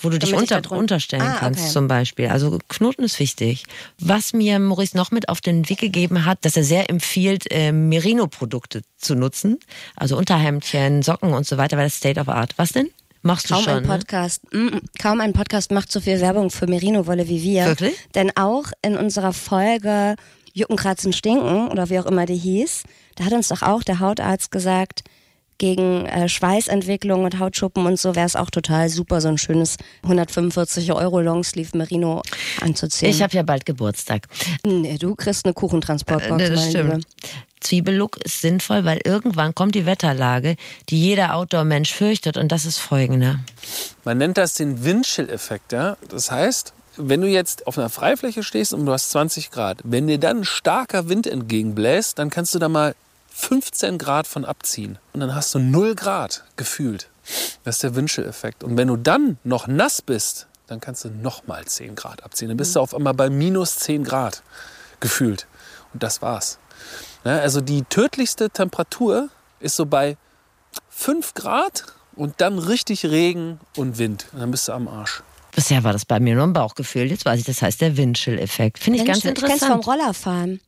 Speaker 2: wo du dich
Speaker 1: Damit
Speaker 2: unter, unterstellen
Speaker 1: Ah,
Speaker 2: kannst
Speaker 1: okay.
Speaker 2: zum Beispiel. Also Knoten ist wichtig. Was mir Maurice noch mit auf den Weg gegeben hat, dass er sehr empfiehlt, äh, Merino-Produkte zu nutzen. Also Unterhemdchen, Socken und so weiter, weil das State of Art. Was denn? Machst du
Speaker 1: Kaum
Speaker 2: schon?
Speaker 1: ein
Speaker 2: ne?
Speaker 1: Podcast, mm, kaum ein Podcast macht so viel Werbung für Merino-Wolle wie wir.
Speaker 2: Wirklich?
Speaker 1: Denn auch in unserer Folge Jucken, Kratzen, Stinken oder wie auch immer die hieß, da hat uns doch auch der Hautarzt gesagt, gegen äh, Schweißentwicklung und Hautschuppen und so wäre es auch total super, so ein schönes 145 Euro Longsleeve Merino anzuziehen.
Speaker 2: Ich habe ja bald Geburtstag.
Speaker 1: nee, du kriegst eine Kuchentransportbox,
Speaker 2: Äh, das
Speaker 1: meine
Speaker 2: stimmt.
Speaker 1: Liebe.
Speaker 2: Zwiebellook ist sinnvoll, weil irgendwann kommt die Wetterlage, die jeder Outdoor-Mensch fürchtet und das ist folgende.
Speaker 4: Man nennt das den Windchill-Effekt. Ja? Das heißt, wenn du jetzt auf einer Freifläche stehst und du hast 20 Grad, wenn dir dann ein starker Wind entgegenbläst, dann kannst du da mal 15 Grad von abziehen. Und dann hast du 0 Grad gefühlt. Das ist der Windchill-Effekt. Und wenn du dann noch nass bist, dann kannst du noch mal 10 Grad abziehen. Dann bist du auf einmal bei minus 10 Grad gefühlt. Und das war's. Ja, also die tödlichste Temperatur ist so bei 5 Grad und dann richtig Regen und Wind. Und dann bist du am Arsch.
Speaker 2: Bisher war das bei mir nur ein Bauchgefühl, jetzt weiß ich, das heißt der Windchill-Effekt. Finde ich ganz
Speaker 1: Mensch, Du kennst vom
Speaker 2: interessant.
Speaker 1: Rollerfahren.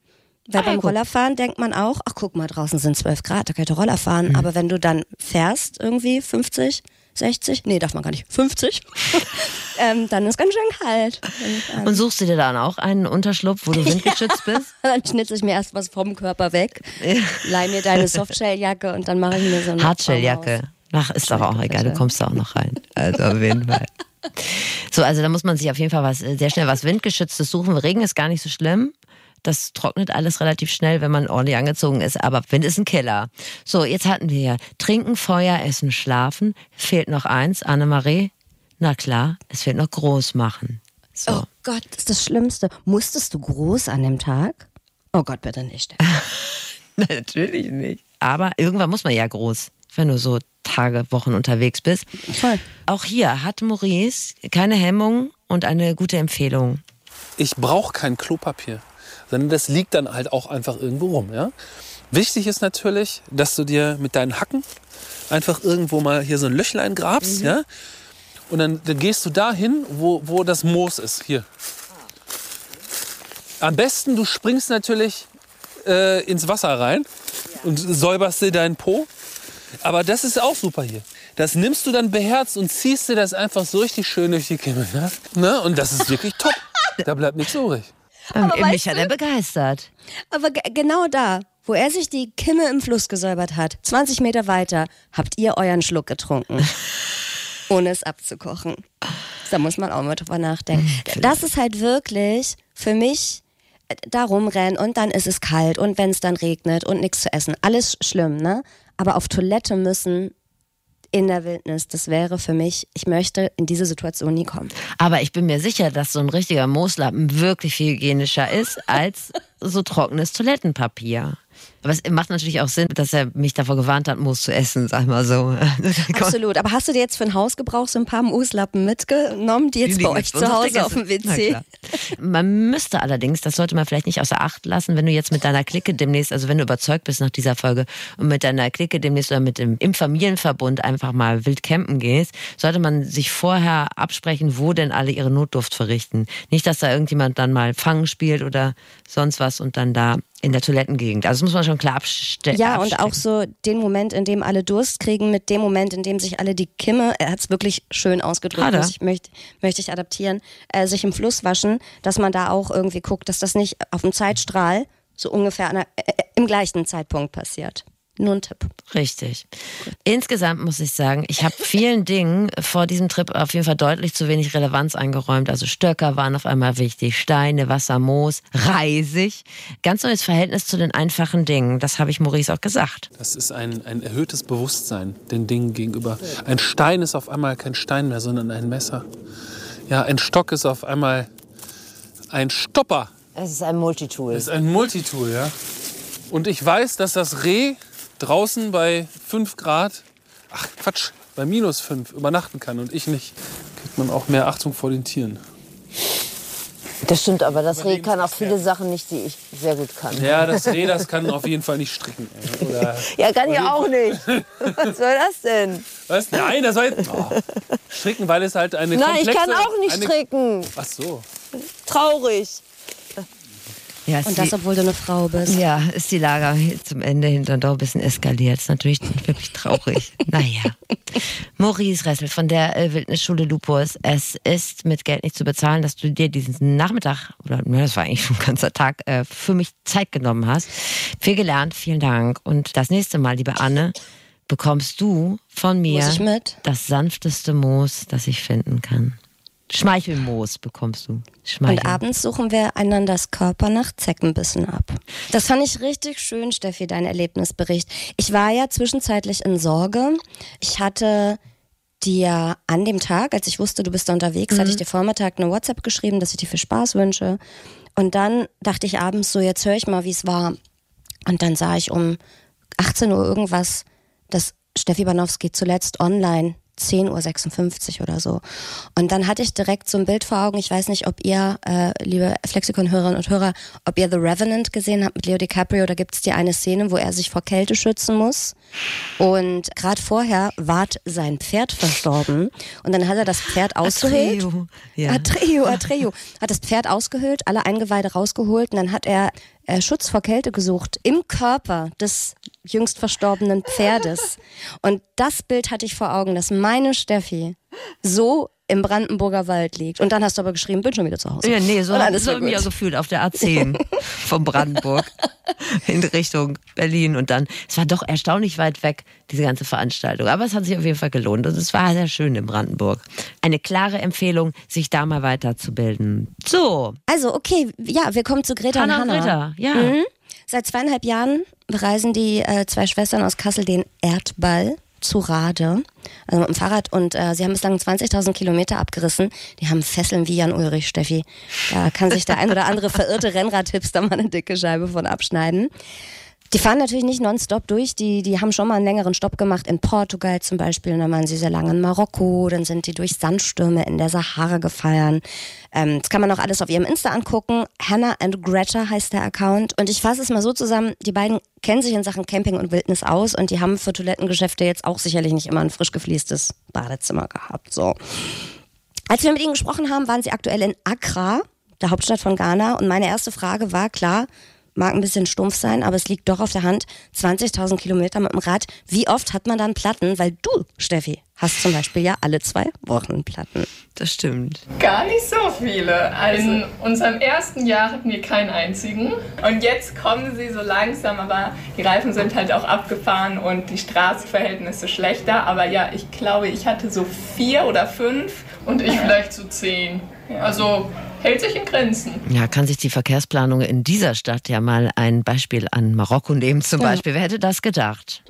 Speaker 1: Weil
Speaker 2: Ah,
Speaker 1: beim. Rollerfahren denkt man auch, ach guck mal, draußen sind 12 Grad, da doch Roller fahren.
Speaker 2: Mhm.
Speaker 1: Aber wenn du dann fährst, irgendwie 50, 60, nee, darf man gar nicht, 50, [laughs] ähm, dann ist ganz schön kalt.
Speaker 2: Und suchst du dir dann auch einen Unterschlupf, wo du [laughs] windgeschützt bist? [laughs]
Speaker 1: Dann schnitze ich mir erst was vom Körper weg, leih mir deine Softshelljacke und dann mache ich mir so eine
Speaker 2: Hardshelljacke. Ach, ist doch auch egal, du kommst da auch noch rein. Also auf jeden Fall. So, also da muss man sich auf jeden Fall was, äh, sehr schnell was Windgeschütztes suchen. Regen ist gar nicht so schlimm. Das trocknet alles relativ schnell, wenn man ordentlich angezogen ist. Aber Wind ist ein Killer. So, jetzt hatten wir ja Trinken, Feuer, Essen, Schlafen. Fehlt noch eins, Annemarie. Na klar, es fehlt noch groß machen. So.
Speaker 1: Oh Gott, das ist das Schlimmste. Musstest du groß an dem Tag? Oh Gott, bitte nicht. [laughs]
Speaker 2: Natürlich nicht. Aber irgendwann muss man ja groß, wenn du so Tage, Wochen unterwegs bist.
Speaker 1: Voll.
Speaker 2: Auch hier hat Maurice keine Hemmung und eine gute Empfehlung.
Speaker 4: Ich brauche kein Klopapier, sondern das liegt dann halt auch einfach irgendwo rum. Ja? Wichtig ist natürlich, dass du dir mit deinen Hacken einfach irgendwo mal hier so ein Löchlein grabst. Ja? Und dann, dann gehst du dahin, wo, wo das Moos ist. Hier. Am besten, du springst natürlich äh, ins Wasser rein und säuberst dir deinen Po. Aber das ist auch super hier. Das nimmst du dann beherzt und ziehst dir das einfach so richtig schön durch die Kimme. Ne? Ne? Und das ist wirklich top. Da bleibt nichts übrig.
Speaker 2: Ähm,
Speaker 1: weißt
Speaker 2: mich hat er begeistert.
Speaker 1: Aber ge- genau da, wo er sich die Kimme im Fluss gesäubert hat, 20 Meter weiter, habt ihr euren Schluck getrunken. [laughs] ohne es abzukochen. Da muss man auch mal drüber nachdenken. Das ist halt wirklich für mich äh, da rumrennen und dann ist es kalt und wenn es dann regnet und nichts zu essen. Alles schlimm, ne? Aber auf Toilette müssen in der Wildnis, das wäre für mich, ich möchte in diese Situation nie kommen.
Speaker 2: Aber ich bin mir sicher, dass so ein richtiger Mooslappen wirklich viel hygienischer ist als so trockenes Toilettenpapier. Aber es macht natürlich auch Sinn, dass er mich davor gewarnt hat, Moos zu essen, sag mal so. [laughs]
Speaker 1: Absolut. Aber hast du dir jetzt für den Hausgebrauch so ein paar Mooslappen mitgenommen, die jetzt
Speaker 2: Die
Speaker 1: bei euch zu Hause auf dem WC?
Speaker 2: Man müsste allerdings, das sollte man vielleicht nicht außer Acht lassen, wenn du jetzt mit deiner Clique demnächst, also wenn du überzeugt bist nach dieser Folge und mit deiner Clique demnächst oder mit dem im Familienverbund einfach mal wild campen gehst, sollte man sich vorher absprechen, wo denn alle ihre Notdurft verrichten. Nicht, dass da irgendjemand dann mal Fangen spielt oder sonst was und dann da in der Toilettengegend. Also das muss man schon klar abstellen.
Speaker 1: Ja, und auch so den Moment, in dem alle Durst kriegen, mit dem Moment, in dem sich alle die Kimme, er hat es wirklich schön ausgedrückt, ich, möchte, möchte ich adaptieren, äh, sich im Fluss waschen, dass man da auch irgendwie guckt, dass das nicht auf dem Zeitstrahl so ungefähr der, äh, im gleichen Zeitpunkt passiert. Nur ein Tipp.
Speaker 2: Richtig. Insgesamt muss ich sagen, ich habe vielen Dingen vor diesem Trip auf jeden Fall deutlich zu wenig Relevanz eingeräumt. Also Stöcker waren auf einmal wichtig, Steine, Wasser, Moos, Reisig. Ganz neues Verhältnis zu den einfachen Dingen. Das habe ich Maurice auch gesagt.
Speaker 4: Das ist ein, ein erhöhtes Bewusstsein den Dingen gegenüber. Ein Stein ist auf einmal kein Stein mehr, sondern ein Messer. Ja, ein Stock ist auf einmal ein Stopper.
Speaker 2: Es ist ein Multitool.
Speaker 4: Das ist ein Multitool, ja. Und ich weiß, dass das Reh draußen bei 5 Grad, ach Quatsch, bei minus 5 übernachten kann und ich nicht. Kriegt man auch mehr Achtung vor den Tieren.
Speaker 2: Das stimmt, aber das Reh kann auch viele Sachen nicht, die ich sehr gut kann.
Speaker 4: Ja, das Reh, das kann auf jeden Fall nicht stricken. [laughs]
Speaker 2: Ja, kann ich auch nicht. [laughs] Was soll das denn?
Speaker 4: was? Nein, das war jetzt. Oh. [laughs] Stricken, weil es halt eine
Speaker 2: Nein, ich
Speaker 4: komplexe...
Speaker 2: kann auch nicht
Speaker 4: eine,
Speaker 2: stricken.
Speaker 4: Ach so.
Speaker 2: Traurig. Ja,
Speaker 1: Und das, obwohl du eine Frau bist.
Speaker 2: Ja, ist die Lage zum Ende hin dann doch ein bisschen eskaliert. Ist natürlich wirklich traurig. [laughs] naja. Maurice Ressel von der äh, Wildnisschule Lupus. Es ist mit Geld nicht zu bezahlen, dass du dir diesen Nachmittag, oder ne, das war eigentlich schon ein ganzer Tag, äh, für mich Zeit genommen hast. Viel gelernt, vielen Dank. Und das nächste Mal, liebe Anne, bekommst du von mir das sanfteste Moos, das ich finden kann. Schmeichelmoos bekommst du. Schmeichel.
Speaker 1: Und abends suchen wir einanders Körper nach Zeckenbissen ab. Das fand ich richtig schön, Steffi, dein Erlebnisbericht. Ich war ja zwischenzeitlich in Sorge. Ich hatte dir an dem Tag, als ich wusste, du bist da unterwegs, hatte ich dir Vormittag eine WhatsApp geschrieben, dass ich dir viel Spaß wünsche. Und dann dachte ich abends so, jetzt höre ich mal, wie es war. Und dann sah ich um 18 Uhr irgendwas, dass Steffi Banowski zuletzt online 10.56 Uhr oder so. Und dann hatte ich direkt so ein Bild vor Augen. Ich weiß nicht, ob ihr, äh, liebe Flexikon-Hörerinnen und Hörer, ob ihr The Revenant gesehen habt mit Leo DiCaprio. Da gibt es die eine Szene, wo er sich vor Kälte schützen muss. Und gerade vorher ward sein Pferd verstorben. Und dann hat er das Pferd ausgehöhlt.
Speaker 2: Atreo, ja.
Speaker 1: Atreo, Atreo. Hat das Pferd ausgehöhlt, alle Eingeweide rausgeholt und dann hat er äh, Schutz vor Kälte gesucht im Körper des jüngst verstorbenen Pferdes. Und das Bild hatte ich vor Augen, dass meine Steffi so im Brandenburger Wald liegt. Und dann hast du aber geschrieben, bin schon wieder zu Hause.
Speaker 2: Ja, nee, so, so habe ich mich auch
Speaker 1: gut.
Speaker 2: gefühlt auf der A10 von Brandenburg in Richtung Berlin. Und dann, es war doch erstaunlich weit weg, diese ganze Veranstaltung. Aber es hat sich auf jeden Fall gelohnt und es war sehr schön in Brandenburg. Eine klare Empfehlung, sich da mal weiterzubilden. So,
Speaker 1: Also, okay, ja, wir kommen zu Greta
Speaker 2: Hanna
Speaker 1: und
Speaker 2: und
Speaker 1: Hanna.
Speaker 2: Greta, ja.
Speaker 1: Mhm. Seit zweieinhalb Jahren bereisen die äh, zwei Schwestern aus Kassel den Erdball zu Rade, also mit dem Fahrrad. Und äh, sie haben bislang 20.000 Kilometer abgerissen. Die haben Fesseln wie Jan Ulrich, Steffi. Da kann sich der ein oder andere verirrte Rennradhipster mal eine dicke Scheibe von abschneiden. Die fahren natürlich nicht nonstop durch. Die, die haben schon mal einen längeren Stopp gemacht in Portugal zum Beispiel. Und dann waren sie sehr lange in Marokko. Dann sind die durch Sandstürme in der Sahara gefallen. Ähm, das kann man auch alles auf ihrem Insta angucken. Hannah and Greta heißt der Account. Und ich fasse es mal so zusammen. Die beiden kennen sich in Sachen Camping und Wildnis aus. Und die haben für Toilettengeschäfte jetzt auch sicherlich nicht immer ein frisch gefliestes Badezimmer gehabt. So. Als wir mit ihnen gesprochen haben, waren sie aktuell in Accra, der Hauptstadt von Ghana. Und meine erste Frage war, klar, mag ein bisschen stumpf sein, aber es liegt doch auf der Hand, 20.000 Kilometer mit dem Rad. Wie oft hat man dann Platten? Weil du, Steffi, hast zum Beispiel ja alle zwei Wochen Platten.
Speaker 2: Das stimmt.
Speaker 5: Gar nicht so viele. Also in unserem ersten Jahr hatten wir keinen einzigen. Und jetzt kommen sie so langsam, aber die Reifen sind halt auch abgefahren und die Straßenverhältnisse schlechter. Aber ja, ich glaube, ich hatte so vier oder fünf.
Speaker 6: Und ich vielleicht so zehn. Also hält sich in Grenzen.
Speaker 2: Ja, kann sich die Verkehrsplanung in dieser Stadt ja mal ein Beispiel an Marokko nehmen zum Beispiel. Wer hätte das gedacht?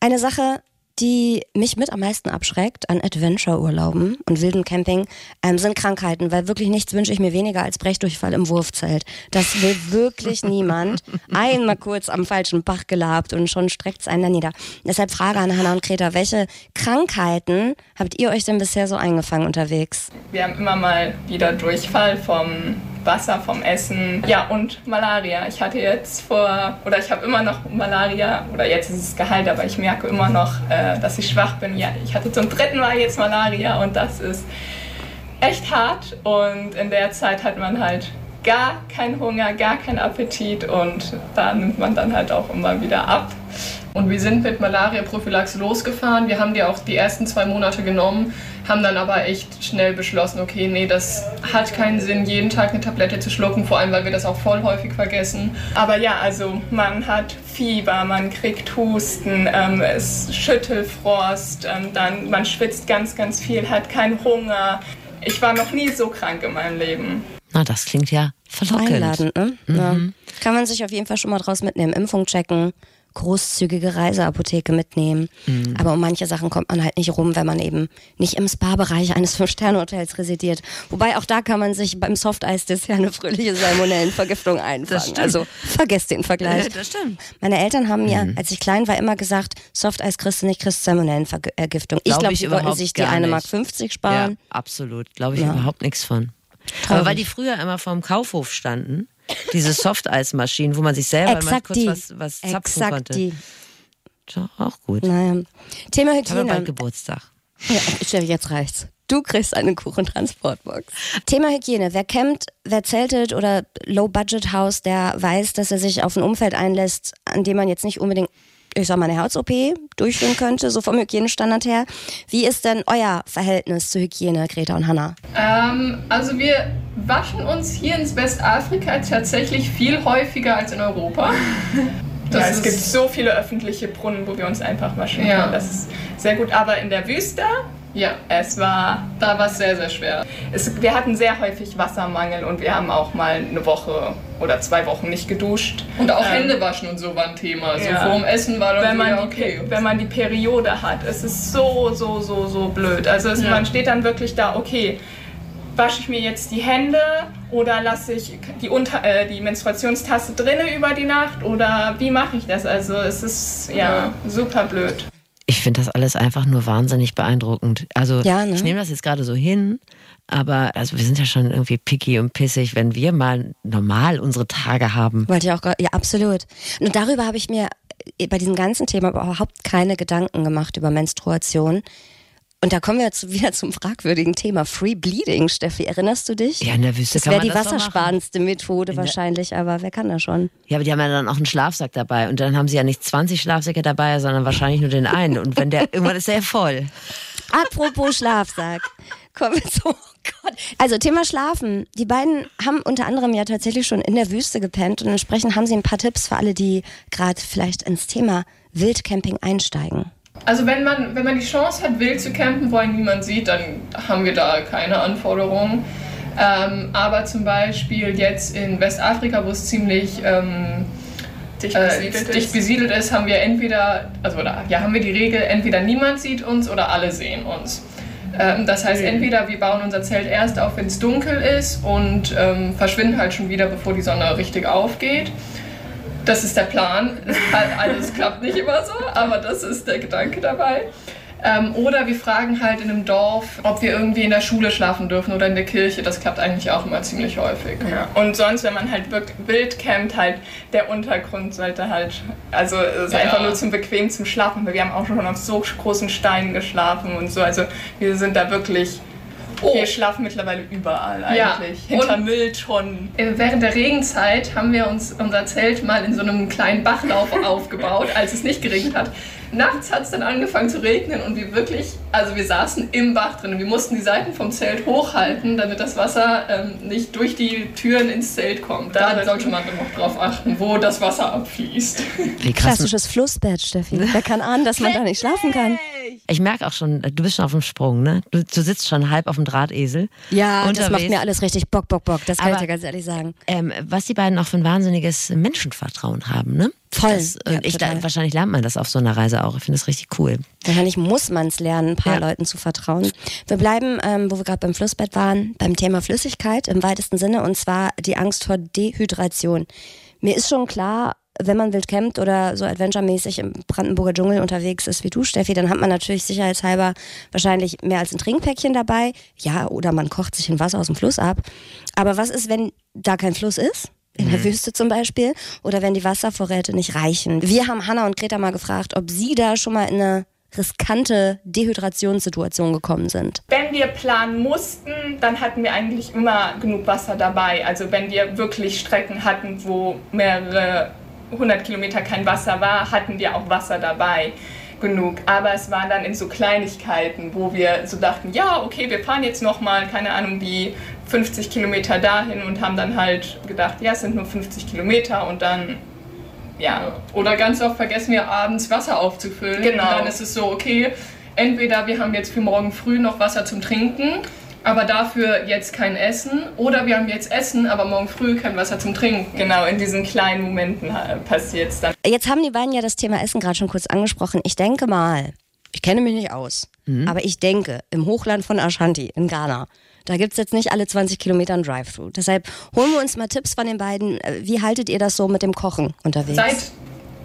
Speaker 1: Eine Sache, die mich mit am meisten abschreckt an Adventure-Urlauben und wilden Camping, ähm, sind Krankheiten, weil wirklich nichts wünsche ich mir weniger als Brechdurchfall im Wurfzelt. Das will wirklich [laughs] niemand. Einmal kurz am falschen Bach gelabt und schon streckt es einen da nieder. Deshalb Frage an Hannah und Greta, welche Krankheiten habt ihr euch denn bisher so eingefangen unterwegs?
Speaker 5: Wir haben immer mal wieder Durchfall vom Wasser, vom Essen. Ja, und Malaria. Ich hatte jetzt vor, oder ich habe immer noch Malaria, oder jetzt ist es geheilt, aber ich merke immer noch, äh, dass ich schwach bin. Ja, ich hatte zum dritten Mal jetzt Malaria und das ist echt hart. Und in der Zeit hat man halt gar keinen Hunger, gar keinen Appetit und da nimmt man dann halt auch immer wieder ab.
Speaker 6: Und wir sind mit Malaria-Prophylaxe losgefahren. Wir haben die auch die ersten zwei Monate genommen, haben dann aber echt schnell beschlossen, okay, nee, das hat keinen Sinn, jeden Tag eine Tablette zu schlucken, vor allem weil wir das auch voll häufig vergessen.
Speaker 5: Aber ja, also man hat Fieber, man kriegt Husten, ähm, es Schüttelfrost, ähm, dann man schwitzt ganz, ganz viel, hat keinen Hunger. Ich war noch nie so krank in meinem Leben.
Speaker 2: Na, das klingt ja verlockend.
Speaker 1: Einladend, ne? Ja. Kann man sich auf jeden Fall schon mal draus mitnehmen. Impfung checken, großzügige Reiseapotheke mitnehmen. Aber um manche Sachen kommt man halt nicht rum, wenn man eben nicht im Spa-Bereich eines [laughs] Fünf-Sterne-Hotels residiert. Wobei auch da kann man sich beim Softeis-Dessert eine fröhliche Salmonellenvergiftung [laughs] einfangen. Also vergesst den Vergleich.
Speaker 2: das stimmt.
Speaker 1: Meine Eltern haben mir, als ich klein war, immer gesagt, Softeis kriegst du nicht, kriegst Salmonellenvergiftung. Ich
Speaker 2: Glaub
Speaker 1: glaube,
Speaker 2: ich
Speaker 1: sie wollten
Speaker 2: überhaupt
Speaker 1: sich die
Speaker 2: gar
Speaker 1: eine
Speaker 2: nicht.
Speaker 1: Mark 50
Speaker 2: Ja,
Speaker 1: sparen.
Speaker 2: absolut. Glaube ich
Speaker 1: Ja.
Speaker 2: überhaupt nichts von. Aber weil die früher immer vorm Kaufhof standen, diese Softeismaschinen, wo man sich selber mal kurz was, was zapfen
Speaker 1: Exakt
Speaker 2: konnte.
Speaker 1: die.
Speaker 2: Tja, auch gut.
Speaker 1: Naja. Thema
Speaker 2: Ich habe bald
Speaker 1: Hygiene.
Speaker 2: Geburtstag.
Speaker 1: Ja, Steffi, jetzt reicht's. Du kriegst eine Kuchentransportbox. Thema Hygiene. Wer campt, wer zeltet oder Low-Budget-Haus, der weiß, dass er sich auf ein Umfeld einlässt, an dem man jetzt nicht unbedingt, ich sag mal, eine Herz-OP durchführen könnte, so vom Hygienestandard her. Wie ist denn euer Verhältnis zur Hygiene, Greta und Hanna?
Speaker 6: Ähm, also wir waschen uns hier in Westafrika tatsächlich viel häufiger als in Europa. [laughs] Das
Speaker 5: ja, es
Speaker 6: ist-
Speaker 5: gibt so viele öffentliche Brunnen, wo wir uns einfach waschen
Speaker 6: Ja.
Speaker 5: können. Das ist sehr gut. Aber in der Wüste,
Speaker 6: Ja,
Speaker 5: es war
Speaker 6: da war es sehr, sehr schwer.
Speaker 5: Es, wir hatten sehr häufig Wassermangel und wir haben auch mal eine Woche oder zwei Wochen nicht geduscht.
Speaker 6: Und auch
Speaker 5: Ähm,
Speaker 6: Hände waschen und so war ein Thema. So
Speaker 5: ja.
Speaker 6: vor dem Essen war dann
Speaker 5: Wenn
Speaker 6: so,
Speaker 5: man,
Speaker 6: ja,
Speaker 5: die,
Speaker 6: okay.
Speaker 5: wenn man die Periode hat, es ist so, so, so, so blöd. Also es,
Speaker 6: Ja.
Speaker 5: man steht dann wirklich da, okay, wasche ich mir jetzt die Hände oder lasse ich die, Unter äh, die Menstruationstasse drinne über die Nacht oder wie mache ich das? Also es ist ja,
Speaker 6: Ja.
Speaker 5: super blöd.
Speaker 2: Finde das alles einfach nur wahnsinnig beeindruckend. Also
Speaker 1: Ja, ne?
Speaker 2: ich nehme das jetzt gerade so hin, aber also wir sind ja schon irgendwie picky und pissig, wenn wir mal normal unsere Tage haben.
Speaker 1: Wollte ich auch, ja, absolut. Und darüber habe ich mir bei diesem ganzen Thema überhaupt keine Gedanken gemacht über Menstruation. Und da kommen wir jetzt wieder zum fragwürdigen Thema Free Bleeding, Steffi. Erinnerst du dich?
Speaker 2: Ja, in der Wüste
Speaker 1: Das wäre die
Speaker 2: das
Speaker 1: wassersparendste Methode wahrscheinlich, aber wer kann das schon?
Speaker 2: Ja, aber die haben ja dann auch einen Schlafsack dabei und dann haben sie ja nicht 20 Schlafsäcke dabei, sondern wahrscheinlich nur den einen. Und wenn der [laughs] irgendwann ist der ja voll.
Speaker 1: Apropos Schlafsack. Kommen wir zu. Oh Gott. Also Thema Schlafen. Die beiden haben unter anderem ja tatsächlich schon in der Wüste gepennt und entsprechend haben sie ein paar Tipps für alle, die gerade vielleicht ins Thema Wildcamping einsteigen.
Speaker 6: Also wenn man, wenn man die Chance hat, wild zu campen, wo einen niemand sieht, dann haben wir da keine Anforderungen. Ähm, aber zum Beispiel jetzt in Westafrika, wo es ziemlich ähm,
Speaker 5: Dicht
Speaker 6: äh,
Speaker 5: besiedelt
Speaker 6: dicht
Speaker 5: ist.
Speaker 6: besiedelt ist, haben wir entweder, also da, ja, haben wir die Regel, entweder niemand sieht uns oder alle sehen uns. Ähm, das heißt, entweder wir bauen unser Zelt erst auf, wenn es dunkel ist und ähm, verschwinden halt schon wieder, bevor die Sonne richtig aufgeht. Das ist der Plan. Es alles klappt nicht immer so, aber das ist der Gedanke dabei. Ähm, oder wir fragen halt in einem Dorf, ob wir irgendwie in der Schule schlafen dürfen oder in der Kirche. Das klappt eigentlich auch immer ziemlich häufig.
Speaker 5: Ja. Und sonst, wenn man halt wirklich wild campt, halt der Untergrund sollte halt, also es ist
Speaker 6: Ja.
Speaker 5: einfach nur zum bequem zum Schlafen, wir haben auch schon auf so großen Steinen geschlafen und so. Also wir sind da wirklich,
Speaker 6: Oh.
Speaker 5: wir schlafen mittlerweile überall
Speaker 6: Ja.
Speaker 5: eigentlich. Hinter
Speaker 6: Und-
Speaker 5: Mülltonnen.
Speaker 6: Äh, Während der Regenzeit haben wir uns unser Zelt mal in so einem kleinen Bachlauf [laughs] aufgebaut, als es nicht geregnet hat. Nachts hat es dann angefangen zu regnen und wir wirklich, also wir saßen im Bach drin und wir mussten die Seiten vom Zelt hochhalten, damit das Wasser ähm, nicht durch die Türen ins Zelt kommt. Da sollte man dann noch drauf achten, wo das Wasser abfließt.
Speaker 1: Klassisches Flussbett, Steffi. Wer kann ahnen, dass man da nicht schlafen kann?
Speaker 2: Nicht. Ich merke auch schon, du bist schon auf dem Sprung, ne? Du, du sitzt schon halb auf dem Drahtesel.
Speaker 1: Ja, unterwegs. das macht mir alles richtig Bock, Bock, Bock. Das kann Aber, ich dir ganz ehrlich sagen.
Speaker 2: Ähm, was die beiden auch für ein wahnsinniges Menschenvertrauen haben, ne?
Speaker 1: Voll. Das,
Speaker 2: ja, ich, da, wahrscheinlich lernt man das auf so einer Reise auch. Ich finde das richtig cool.
Speaker 1: Wahrscheinlich muss man es lernen, ein paar ja. Leuten zu vertrauen. Wir bleiben, ähm, wo wir gerade beim Flussbett waren, beim Thema Flüssigkeit im weitesten Sinne und zwar die Angst vor Dehydration. Mir ist schon klar, wenn man wild campt oder so adventuremäßig im Brandenburger Dschungel unterwegs ist wie du, Steffi, dann hat man natürlich sicherheitshalber wahrscheinlich mehr als ein Trinkpäckchen dabei. Ja, oder man kocht sich ein Wasser aus dem Fluss ab. Aber was ist, wenn da kein Fluss ist? in der mhm. Wüste zum Beispiel, oder wenn die Wasservorräte nicht reichen. Wir haben Hanna und Greta mal gefragt, ob sie da schon mal in eine riskante Dehydrationssituation gekommen sind?
Speaker 5: Wenn wir planen mussten, dann hatten wir eigentlich immer genug Wasser dabei. Also wenn wir wirklich Strecken hatten, wo mehrere 100 Kilometer kein Wasser war, hatten wir auch Wasser dabei genug. Aber es waren dann in so Kleinigkeiten, wo wir so dachten, ja, okay, wir fahren jetzt nochmal, keine Ahnung, wie 50 Kilometer dahin und haben dann halt gedacht, ja, es sind nur 50 Kilometer und dann, ja.
Speaker 6: Oder ganz oft vergessen wir abends Wasser aufzufüllen.
Speaker 5: Genau. Und
Speaker 6: dann ist es so, okay, entweder wir haben jetzt für morgen früh noch Wasser zum Trinken aber dafür jetzt kein Essen. Oder wir haben jetzt Essen, aber morgen früh kein Wasser zum Trinken.
Speaker 5: Genau, in diesen kleinen Momenten passiert es dann.
Speaker 1: Jetzt haben die beiden ja das Thema Essen gerade schon kurz angesprochen. Ich denke mal, ich kenne mich nicht aus, mhm. aber ich denke, im Hochland von Ashanti in Ghana, da gibt es jetzt nicht alle 20 Kilometer ein Drive-Thru. Deshalb holen wir uns mal Tipps von den beiden. Äh, wie haltet ihr das so mit dem Kochen unterwegs?
Speaker 6: Seit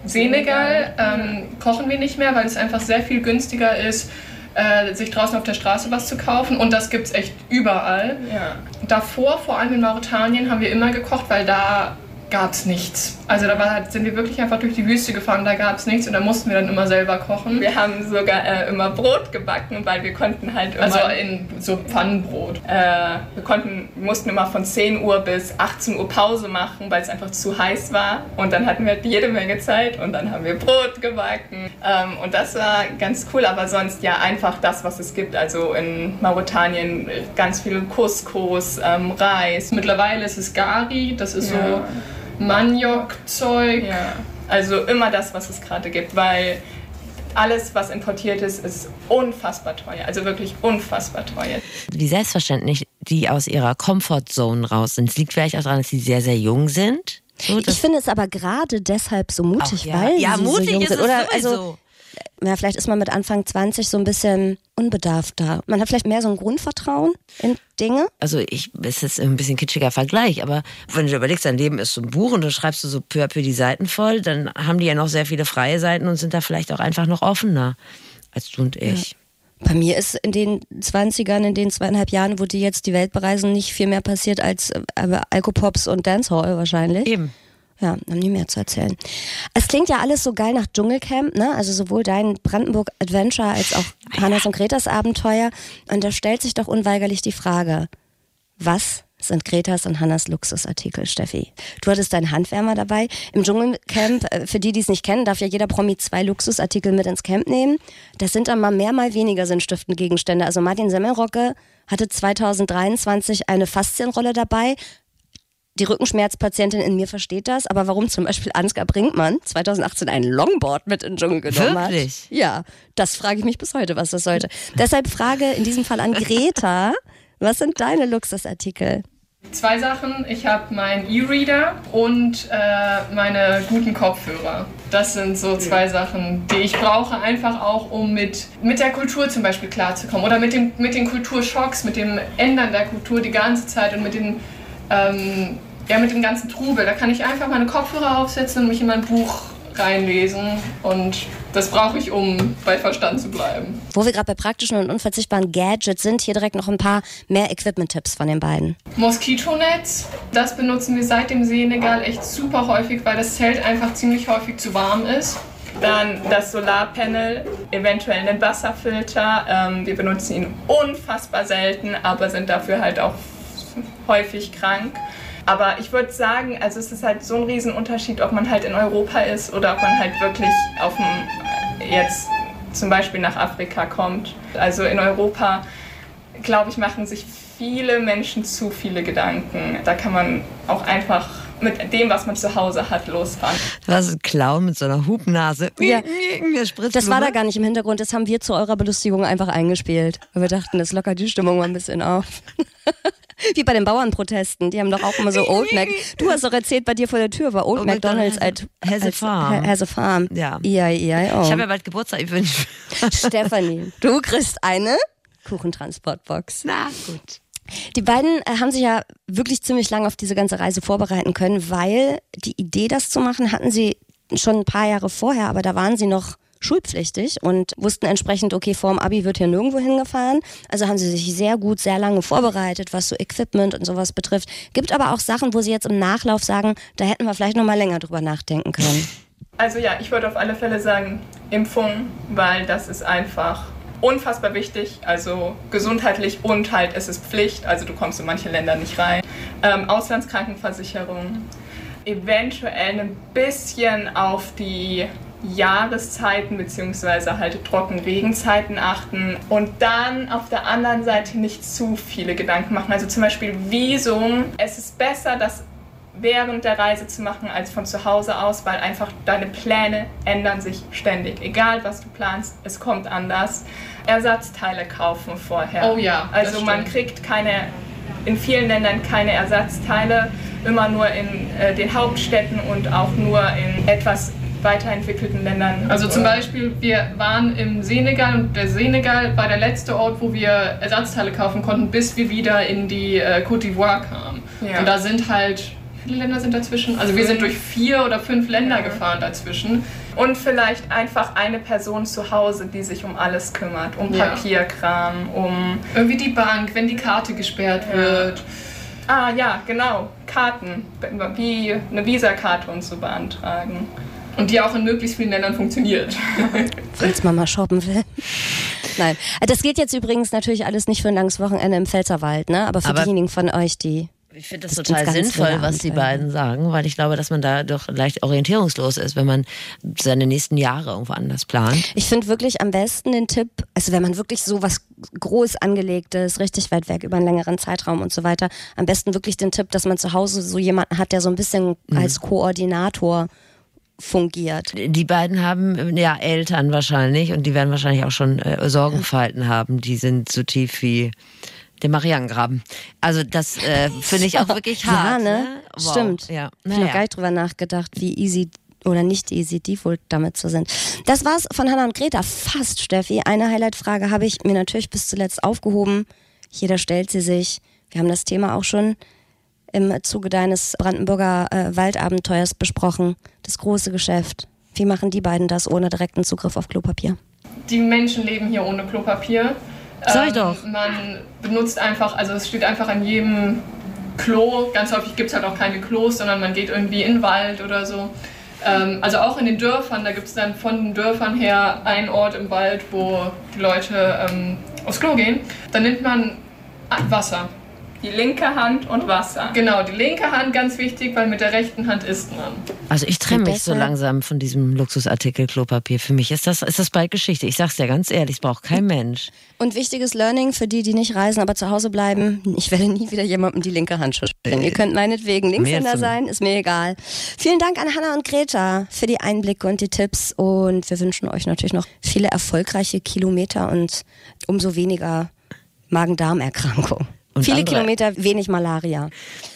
Speaker 6: Senegal ähm, kochen wir nicht mehr, weil es einfach sehr viel günstiger ist äh, sich draußen auf der Straße was zu kaufen. Und das gibt es echt überall.
Speaker 5: Ja.
Speaker 6: Davor, vor allem in Mauretanien, haben wir immer gekocht, weil da gab es nichts. Also da war, sind wir wirklich einfach durch die Wüste gefahren, da gab es nichts und da mussten wir dann immer selber kochen.
Speaker 5: Wir haben sogar äh, immer Brot gebacken, weil wir konnten halt immer...
Speaker 6: Also in so Pfannenbrot.
Speaker 5: Äh, wir konnten, mussten immer von 10 Uhr bis 18 Uhr Pause machen, weil es einfach zu heiß war. Und dann hatten wir jede Menge Zeit und dann haben wir Brot gebacken. Ähm, und das war ganz cool, aber sonst ja einfach das, was es gibt. Also in Mauretanien ganz viel Couscous, ähm, Reis.
Speaker 6: Mittlerweile ist es Gari, das ist ja. so Maniokzeug.
Speaker 5: Ja. Also immer das, was es gerade gibt, weil alles, was importiert ist, ist unfassbar teuer. Also wirklich unfassbar teuer.
Speaker 2: Wie selbstverständlich die aus ihrer Comfortzone raus sind. Es liegt vielleicht auch daran, dass sie sehr, sehr jung sind.
Speaker 1: So, ich finde es aber gerade deshalb so mutig,
Speaker 2: Ach, ja.
Speaker 1: weil
Speaker 2: ja,
Speaker 1: sie
Speaker 2: mutig
Speaker 1: so jung
Speaker 2: ist
Speaker 1: sind.
Speaker 2: Oder
Speaker 1: also ja, vielleicht ist man mit Anfang 20 so ein bisschen unbedarfter. Man hat vielleicht mehr so ein Grundvertrauen in Dinge.
Speaker 2: Also ich, es ist ein bisschen kitschiger Vergleich, aber wenn du überlegst, dein Leben ist so ein Buch und dann schreibst du so peu à peu die Seiten voll, dann haben die ja noch sehr viele freie Seiten und sind da vielleicht auch einfach noch offener als du und ich. Ja.
Speaker 1: Bei mir ist in den 20ern, in den zweieinhalb Jahren, wo die jetzt die Welt bereisen, nicht viel mehr passiert als äh, Alkopops und Dancehall wahrscheinlich.
Speaker 2: Eben.
Speaker 1: Ja, haben die mehr zu erzählen. Es klingt ja alles so geil nach Dschungelcamp, ne? Also sowohl dein Brandenburg Adventure als auch Hannes und Gretas Abenteuer. Und da stellt sich doch unweigerlich die Frage, was sind Gretas und Hannas Luxusartikel, Steffi. Du hattest deinen Handwärmer dabei. Im Dschungelcamp, äh, für die, die es nicht kennen, darf ja jeder Promi zwei Luxusartikel mit ins Camp nehmen. Das sind dann mal mehr, mal weniger sinnstiftende Gegenstände. Also Martin Semmelrocke hatte 2023 eine Faszienrolle dabei, die Rückenschmerzpatientin in mir versteht das, aber warum zum Beispiel Ansgar Brinkmann 2018 ein Longboard mit in den Dschungel genommen
Speaker 2: Wirklich?
Speaker 1: hat. Ja, das frage ich mich bis heute, was das sollte. Deshalb Frage in diesem Fall an Greta, [laughs] was sind deine Luxusartikel?
Speaker 6: Zwei Sachen. Ich habe meinen E-Reader und äh, meine guten Kopfhörer. Das sind so zwei Sachen, die ich brauche, einfach auch, um mit, mit der Kultur zum Beispiel klarzukommen. Oder mit, dem, mit den Kulturschocks, mit dem Ändern der Kultur die ganze Zeit und mit den ähm, ja, mit dem ganzen Trubel. Da kann ich einfach meine Kopfhörer aufsetzen und mich in mein Buch reinlesen und das brauche ich, um bei Verstand zu bleiben.
Speaker 1: Wo wir gerade bei praktischen und unverzichtbaren Gadgets sind, hier direkt noch ein paar mehr Equipment-Tipps von den beiden.
Speaker 6: Moskitonetz, das benutzen wir seit dem Senegal echt super häufig, weil das Zelt einfach ziemlich häufig zu warm ist.
Speaker 5: Dann das Solarpanel, eventuell einen Wasserfilter. Ähm, wir benutzen ihn unfassbar selten, aber sind dafür halt auch [laughs] häufig krank. Aber ich würde sagen, also es ist halt so ein Riesenunterschied, ob man halt in Europa ist oder ob man halt wirklich auf dem, jetzt zum Beispiel nach Afrika kommt. Also in Europa, glaube ich, machen sich viele Menschen zu viele Gedanken. Da kann man auch einfach mit dem, was man zu Hause hat, losfahren.
Speaker 2: Das ist ein Clown mit so einer Hubnase.
Speaker 1: Ja.
Speaker 2: Mir spritzt
Speaker 1: Das war da gar nicht im Hintergrund, das haben wir zu eurer Belustigung einfach eingespielt. Weil wir dachten, das lockert die Stimmung mal ein bisschen auf. [laughs] Wie bei den Bauernprotesten, die haben doch auch immer so Old Mac. Du hast doch erzählt, bei dir vor der Tür war Old,
Speaker 2: Old
Speaker 1: McDonald's
Speaker 2: McDonald's
Speaker 1: als,
Speaker 2: has a farm.
Speaker 1: Has a farm.
Speaker 2: Ja.
Speaker 1: E-I-E-I-O.
Speaker 2: Ich habe ja bald Geburtstag. Ich wünsche. [laughs] [laughs]
Speaker 1: Stefanie, du kriegst eine Kuchentransportbox.
Speaker 2: Na gut.
Speaker 1: Die beiden äh, haben sich ja wirklich ziemlich lange auf diese ganze Reise vorbereiten können, weil die Idee, das zu machen, hatten sie schon ein paar Jahre vorher, aber da waren sie noch schulpflichtig und wussten entsprechend, okay, vorm Abi wird hier nirgendwo hingefahren. Also haben sie sich sehr gut, sehr lange vorbereitet, was so Equipment und sowas betrifft. Gibt aber auch Sachen, wo sie jetzt im Nachlauf sagen, da hätten wir vielleicht noch mal länger drüber nachdenken können.
Speaker 5: Also ja, ich würde auf alle Fälle sagen Impfung, weil das ist einfach unfassbar wichtig. Also gesundheitlich und halt es ist Pflicht. Also du kommst in manche Länder nicht rein. Ähm, Auslandskrankenversicherung. Eventuell ein bisschen auf die Jahreszeiten beziehungsweise halt Trockenregenzeiten achten und dann auf der anderen Seite nicht zu viele Gedanken machen. Also zum Beispiel Visum. Es ist besser, das während der Reise zu machen als von zu Hause aus, weil einfach deine Pläne ändern sich ständig. Egal was du planst, es kommt anders. Ersatzteile kaufen vorher.
Speaker 6: Oh ja, das
Speaker 5: Also man kriegt keine, in vielen Ländern keine Ersatzteile, immer nur in äh, den Hauptstädten und auch nur in etwas weiterentwickelten Ländern.
Speaker 6: Also zum Beispiel, wir waren im Senegal und der Senegal war der letzte Ort, wo wir Ersatzteile kaufen konnten, bis wir wieder in die äh, Côte d'Ivoire kamen.
Speaker 5: Ja.
Speaker 6: Und da sind halt, wie viele Länder sind dazwischen? Also wir sind durch vier oder fünf Länder gefahren dazwischen.
Speaker 5: Und vielleicht einfach eine Person zu Hause, die sich um alles kümmert, um
Speaker 6: Ja.
Speaker 5: Papierkram, um
Speaker 6: Irgendwie die Bank, wenn die Karte gesperrt wird.
Speaker 5: Ah ja, genau. Karten. Wie eine Visakarte und so beantragen.
Speaker 6: Und die auch in möglichst vielen Ländern funktioniert. [laughs]
Speaker 1: Falls man mal shoppen will. Nein. Das geht jetzt übrigens natürlich alles nicht für ein langes Wochenende im Pfälzerwald, ne? Aber für
Speaker 2: Aber-
Speaker 1: diejenigen von euch, die
Speaker 2: Ich finde das
Speaker 1: Das
Speaker 2: total sinnvoll, was die beiden sagen, weil ich glaube, dass man da doch leicht orientierungslos ist, wenn man seine nächsten Jahre irgendwo anders plant.
Speaker 1: Ich finde wirklich am besten den Tipp, also wenn man wirklich so was groß angelegtes, richtig weit weg über einen längeren Zeitraum und so weiter, am besten wirklich den Tipp, dass man zu Hause so jemanden hat, der so ein bisschen als Koordinator fungiert.
Speaker 2: Die beiden haben ja Eltern wahrscheinlich und die werden wahrscheinlich auch schon äh, Sorgenfalten haben. Die sind so tief wie der Marianengraben. Also das äh, finde ich auch [laughs] wirklich
Speaker 1: Ja,
Speaker 2: hart.
Speaker 1: ne?
Speaker 2: Wow.
Speaker 1: Stimmt.
Speaker 2: Ja.
Speaker 1: Ich habe gar
Speaker 2: Naja.
Speaker 1: nicht drüber nachgedacht, wie easy oder nicht easy die wohl damit so sind. Das war's von Hannah und Greta. Fast, Steffi. Eine Highlight-Frage habe ich mir natürlich bis zuletzt aufgehoben. Jeder stellt sie sich. Wir haben das Thema auch schon im Zuge deines Brandenburger äh, Waldabenteuers besprochen. Das große Geschäft. Wie machen die beiden das ohne direkten Zugriff auf Klopapier?
Speaker 6: Die Menschen leben hier ohne Klopapier.
Speaker 2: Sag ich doch.
Speaker 6: Man benutzt einfach, also es steht einfach an jedem Klo. Ganz häufig gibt es halt auch keine Klos, sondern man geht irgendwie in den Wald oder so. Ähm, also auch in den Dörfern, da gibt es dann von den Dörfern her einen Ort im Wald, wo die Leute ähm, aufs Klo gehen. Dann nimmt man Wasser.
Speaker 5: Die linke Hand und Wasser.
Speaker 6: Genau, die linke Hand ganz wichtig, weil mit der rechten Hand isst man.
Speaker 2: Also ich trenne mich so langsam von diesem Luxusartikel Klopapier. Für mich ist das, ist das bald Geschichte. Ich sag's dir ganz ehrlich, es braucht kein Mensch.
Speaker 1: Und wichtiges Learning für die, die nicht reisen, aber zu Hause bleiben. Ich werde nie wieder jemandem die linke Hand schütteln. Ihr könnt meinetwegen Linkshänder sein, ist mir egal. Vielen Dank an Hannah und Greta für die Einblicke und die Tipps. Und wir wünschen euch natürlich noch viele erfolgreiche Kilometer und umso weniger Magen-Darm-Erkrankung.
Speaker 2: Und
Speaker 1: Viele
Speaker 2: andere-
Speaker 1: Kilometer, wenig Malaria.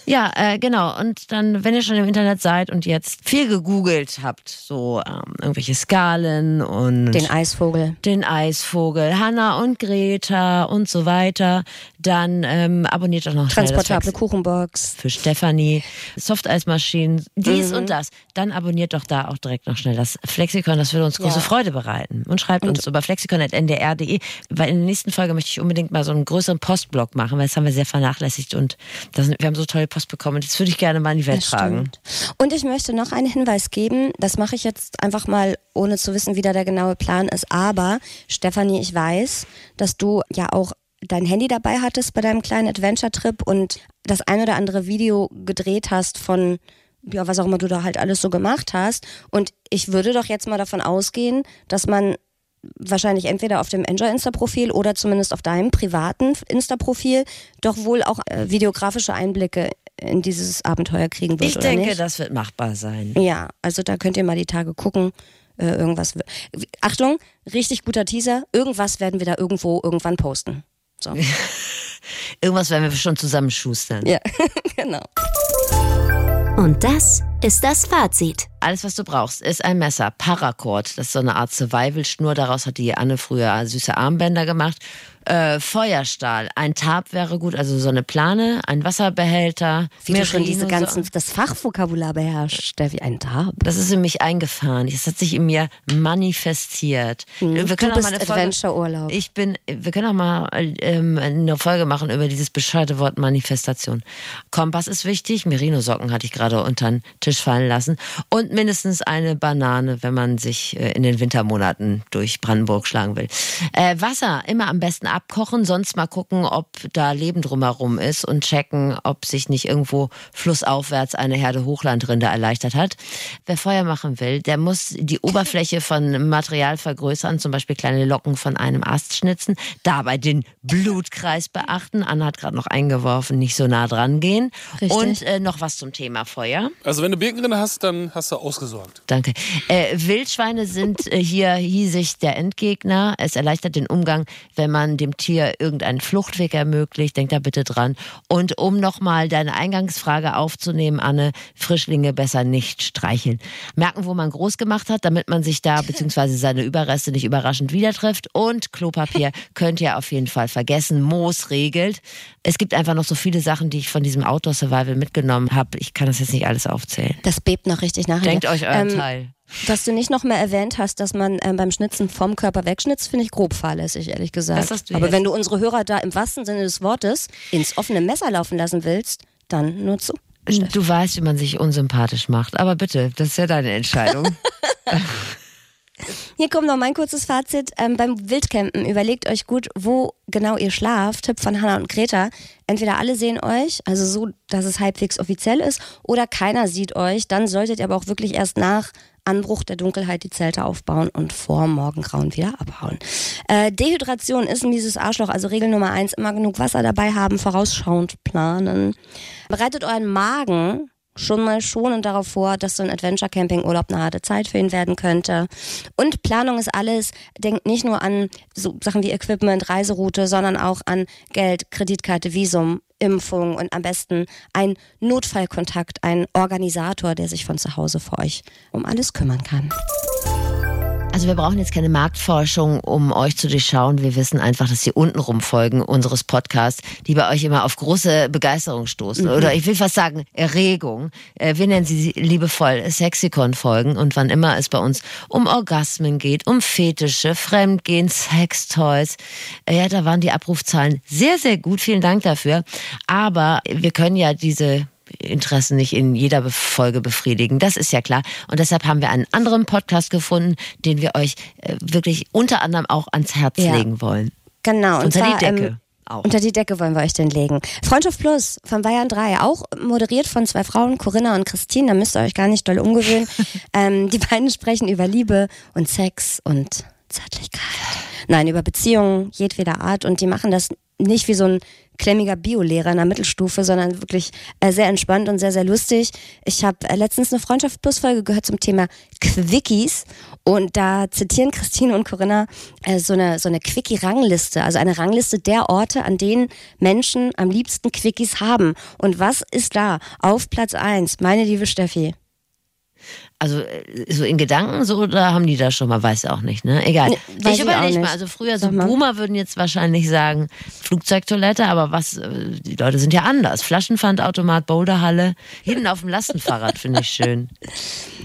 Speaker 2: Ja, äh, genau. Und dann, wenn ihr schon im Internet seid und jetzt viel gegoogelt habt, so ähm, irgendwelche Skalen und
Speaker 1: Den Eisvogel.
Speaker 2: den Eisvogel, Hanna und Greta und so weiter, dann ähm, abonniert doch noch
Speaker 1: Transportable Kuchenbox.
Speaker 2: für Stefanie, Softeismaschinen, dies
Speaker 1: Mhm.
Speaker 2: und das. Dann abonniert doch da auch direkt noch schnell das Flexikon, das würde uns große
Speaker 1: Ja.
Speaker 2: Freude bereiten. Und schreibt uns über flexikon.ndr.de, weil in der nächsten Folge möchte ich unbedingt mal so einen größeren Postblock machen, weil das haben wir sehr vernachlässigt und das wir haben so tolle Post bekommen das würde ich gerne mal in die Welt
Speaker 1: Das
Speaker 2: tragen.
Speaker 1: stimmt. Und ich möchte noch einen Hinweis geben. Das mache ich jetzt einfach mal, ohne zu wissen, wie da der genaue Plan ist. Aber, Stefanie, ich weiß, dass du ja auch dein Handy dabei hattest bei deinem kleinen Adventure-Trip und das ein oder andere Video gedreht hast von, ja, was auch immer du da halt alles so gemacht hast. Und ich würde doch jetzt mal davon ausgehen, dass man wahrscheinlich entweder auf dem Enjoy Insta-Profil oder zumindest auf deinem privaten Insta-Profil doch wohl auch äh, videografische Einblicke in dieses Abenteuer kriegen wird.
Speaker 2: Ich denke,
Speaker 1: nicht?
Speaker 2: das wird machbar sein.
Speaker 1: Ja, also da könnt ihr mal die Tage gucken. Äh, irgendwas. Achtung, richtig guter Teaser. Irgendwas werden wir da irgendwo irgendwann posten. So. [laughs]
Speaker 2: Irgendwas werden wir schon zusammenschustern.
Speaker 1: ja, [laughs] genau.
Speaker 3: Und das ist das Fazit.
Speaker 2: Alles, was du brauchst, ist ein Messer. Paracord. Das ist so eine Art Survival-Schnur. Daraus hat die Anne früher süße Armbänder gemacht. Äh, Feuerstahl. Ein Tab wäre gut. Also so eine Plane, ein Wasserbehälter.
Speaker 1: Wie du schon diese ganzen, das Fachvokabular beherrscht, Steffi, ein Tab.
Speaker 2: Das ist in mich eingefahren. Es hat sich in mir manifestiert.
Speaker 1: Hm,
Speaker 2: Wir
Speaker 1: du
Speaker 2: können auch
Speaker 1: bist
Speaker 2: mal eine Folge,
Speaker 1: Adventure-Urlaub.
Speaker 2: ich bin, wir können auch mal ähm, eine Folge machen über dieses bescheuerte Wort Manifestation. Kompass ist wichtig. Merino-Socken hatte ich gerade unter den Tisch fallen lassen. Und mindestens eine Banane, wenn man sich äh, in den Wintermonaten durch Brandenburg schlagen will. Äh, Wasser immer am besten abkochen, sonst mal gucken, ob da Leben drumherum ist und checken, ob sich nicht irgendwo flussaufwärts eine Herde Hochlandrinde erleichtert hat. Wer Feuer machen will, der muss die Oberfläche von Material vergrößern, zum Beispiel kleine Locken von einem Ast schnitzen, dabei den Blutkreis beachten. Anna hat gerade noch eingeworfen, nicht so nah dran gehen.
Speaker 1: Richtig.
Speaker 2: Und äh, noch was zum Thema Feuer.
Speaker 4: Also wenn du Birkenrinde hast, dann hast du ausgesorgt.
Speaker 2: Danke. Äh, Wildschweine sind äh, hier hiesig der Endgegner. Es erleichtert den Umgang, wenn man dem Tier irgendeinen Fluchtweg ermöglicht. Denk da bitte dran. Und um nochmal deine Eingangsfrage aufzunehmen, Anne, Frischlinge besser nicht streicheln. Merken, wo man groß gemacht hat, damit man sich da [laughs] beziehungsweise seine Überreste nicht überraschend wieder trifft. Und Klopapier [laughs] könnt ihr auf jeden Fall vergessen. Moos regelt. Es gibt einfach noch so viele Sachen, die ich von diesem Outdoor Survival mitgenommen habe. Ich kann das jetzt nicht alles aufzählen.
Speaker 1: Das bebt noch richtig nach.
Speaker 2: Denkt euch euren
Speaker 1: Ähm,
Speaker 2: Teil.
Speaker 1: Dass du nicht noch mehr erwähnt hast, dass man ähm, beim Schnitzen vom Körper wegschnitzt, finde ich grob fahrlässig, ehrlich gesagt. Aber
Speaker 2: jetzt.
Speaker 1: wenn du unsere Hörer da im wahrsten Sinne des Wortes ins offene Messer laufen lassen willst, dann nur zu.
Speaker 2: Du weißt, wie man sich unsympathisch macht. Aber bitte, das ist ja deine Entscheidung. [laughs]
Speaker 1: Hier kommt noch mein kurzes Fazit. Ähm, beim Wildcampen überlegt euch gut, wo genau ihr schlaft. Tipp von Hannah und Greta. Entweder alle sehen euch, also so, dass es halbwegs offiziell ist, oder keiner sieht euch. Dann solltet ihr aber auch wirklich erst nach Anbruch der Dunkelheit die Zelte aufbauen und vor Morgengrauen wieder abhauen. Äh, Dehydration ist ein mieses Arschloch, also Regel Nummer eins, immer genug Wasser dabei haben, vorausschauend planen. Bereitet euren Magen schon mal schonend darauf vor, dass so ein Adventure-Camping-Urlaub eine harte Zeit für ihn werden könnte. Und Planung ist alles. Denkt nicht nur an so Sachen wie Equipment, Reiseroute, sondern auch an Geld, Kreditkarte, Visum, Impfung und am besten ein Notfallkontakt, ein Organisator, der sich von zu Hause für euch um alles kümmern kann.
Speaker 2: Also wir brauchen jetzt keine Marktforschung, um euch zu durchschauen. Wir wissen einfach, dass die untenrum Folgen unseres Podcasts, die bei euch immer auf große Begeisterung stoßen.
Speaker 1: Mhm.
Speaker 2: Oder ich will fast sagen, Erregung. Äh, Wir nennen sie liebevoll Sexikon-Folgen. Und wann immer es bei uns um Orgasmen geht, um Fetische, Fremdgehen, Sextoys, äh, ja, da waren die Abrufzahlen sehr, sehr gut. Vielen Dank dafür. Aber wir können ja diese Interessen nicht in jeder Folge befriedigen. Das ist ja klar. Und deshalb haben wir einen anderen Podcast gefunden, den wir euch äh, wirklich unter anderem auch ans Herz
Speaker 1: Ja.
Speaker 2: legen wollen.
Speaker 1: Genau. Und
Speaker 2: Unter die
Speaker 1: zwar,
Speaker 2: Decke.
Speaker 1: Ähm,
Speaker 2: auch.
Speaker 1: Unter die Decke wollen wir euch den legen. Freundschaft Plus von Bayern 3, auch moderiert von zwei Frauen, Corinna und Christine, da müsst ihr euch gar nicht doll umgewöhnen. [laughs] ähm, die beiden sprechen über Liebe und Sex und Zärtlichkeit. Nein, über Beziehungen jedweder Art und die machen das nicht wie so ein klemmiger Biolehrer in der Mittelstufe, sondern wirklich äh, sehr entspannt und sehr, sehr lustig. Ich habe äh, letztens eine Freundschaft Plus Folge gehört zum Thema Quickies und da zitieren Christine und Corinna äh, so eine, so eine Quickie-Rangliste, also eine Rangliste der Orte, an denen Menschen am liebsten Quickies haben. Und was ist da auf Platz eins, meine liebe Steffi?
Speaker 2: Also äh, so in Gedanken so oder haben die da schon mal, weiß auch nicht, ne? Egal.
Speaker 1: Nee, weiß
Speaker 2: ich überlege
Speaker 1: nicht.
Speaker 2: mal, also früher so. Boomer würden jetzt wahrscheinlich sagen Flugzeugtoilette, aber was, äh, die Leute sind ja anders. Flaschenpfandautomat, Boulderhalle, hinten auf dem Lastenfahrrad [laughs] finde ich schön.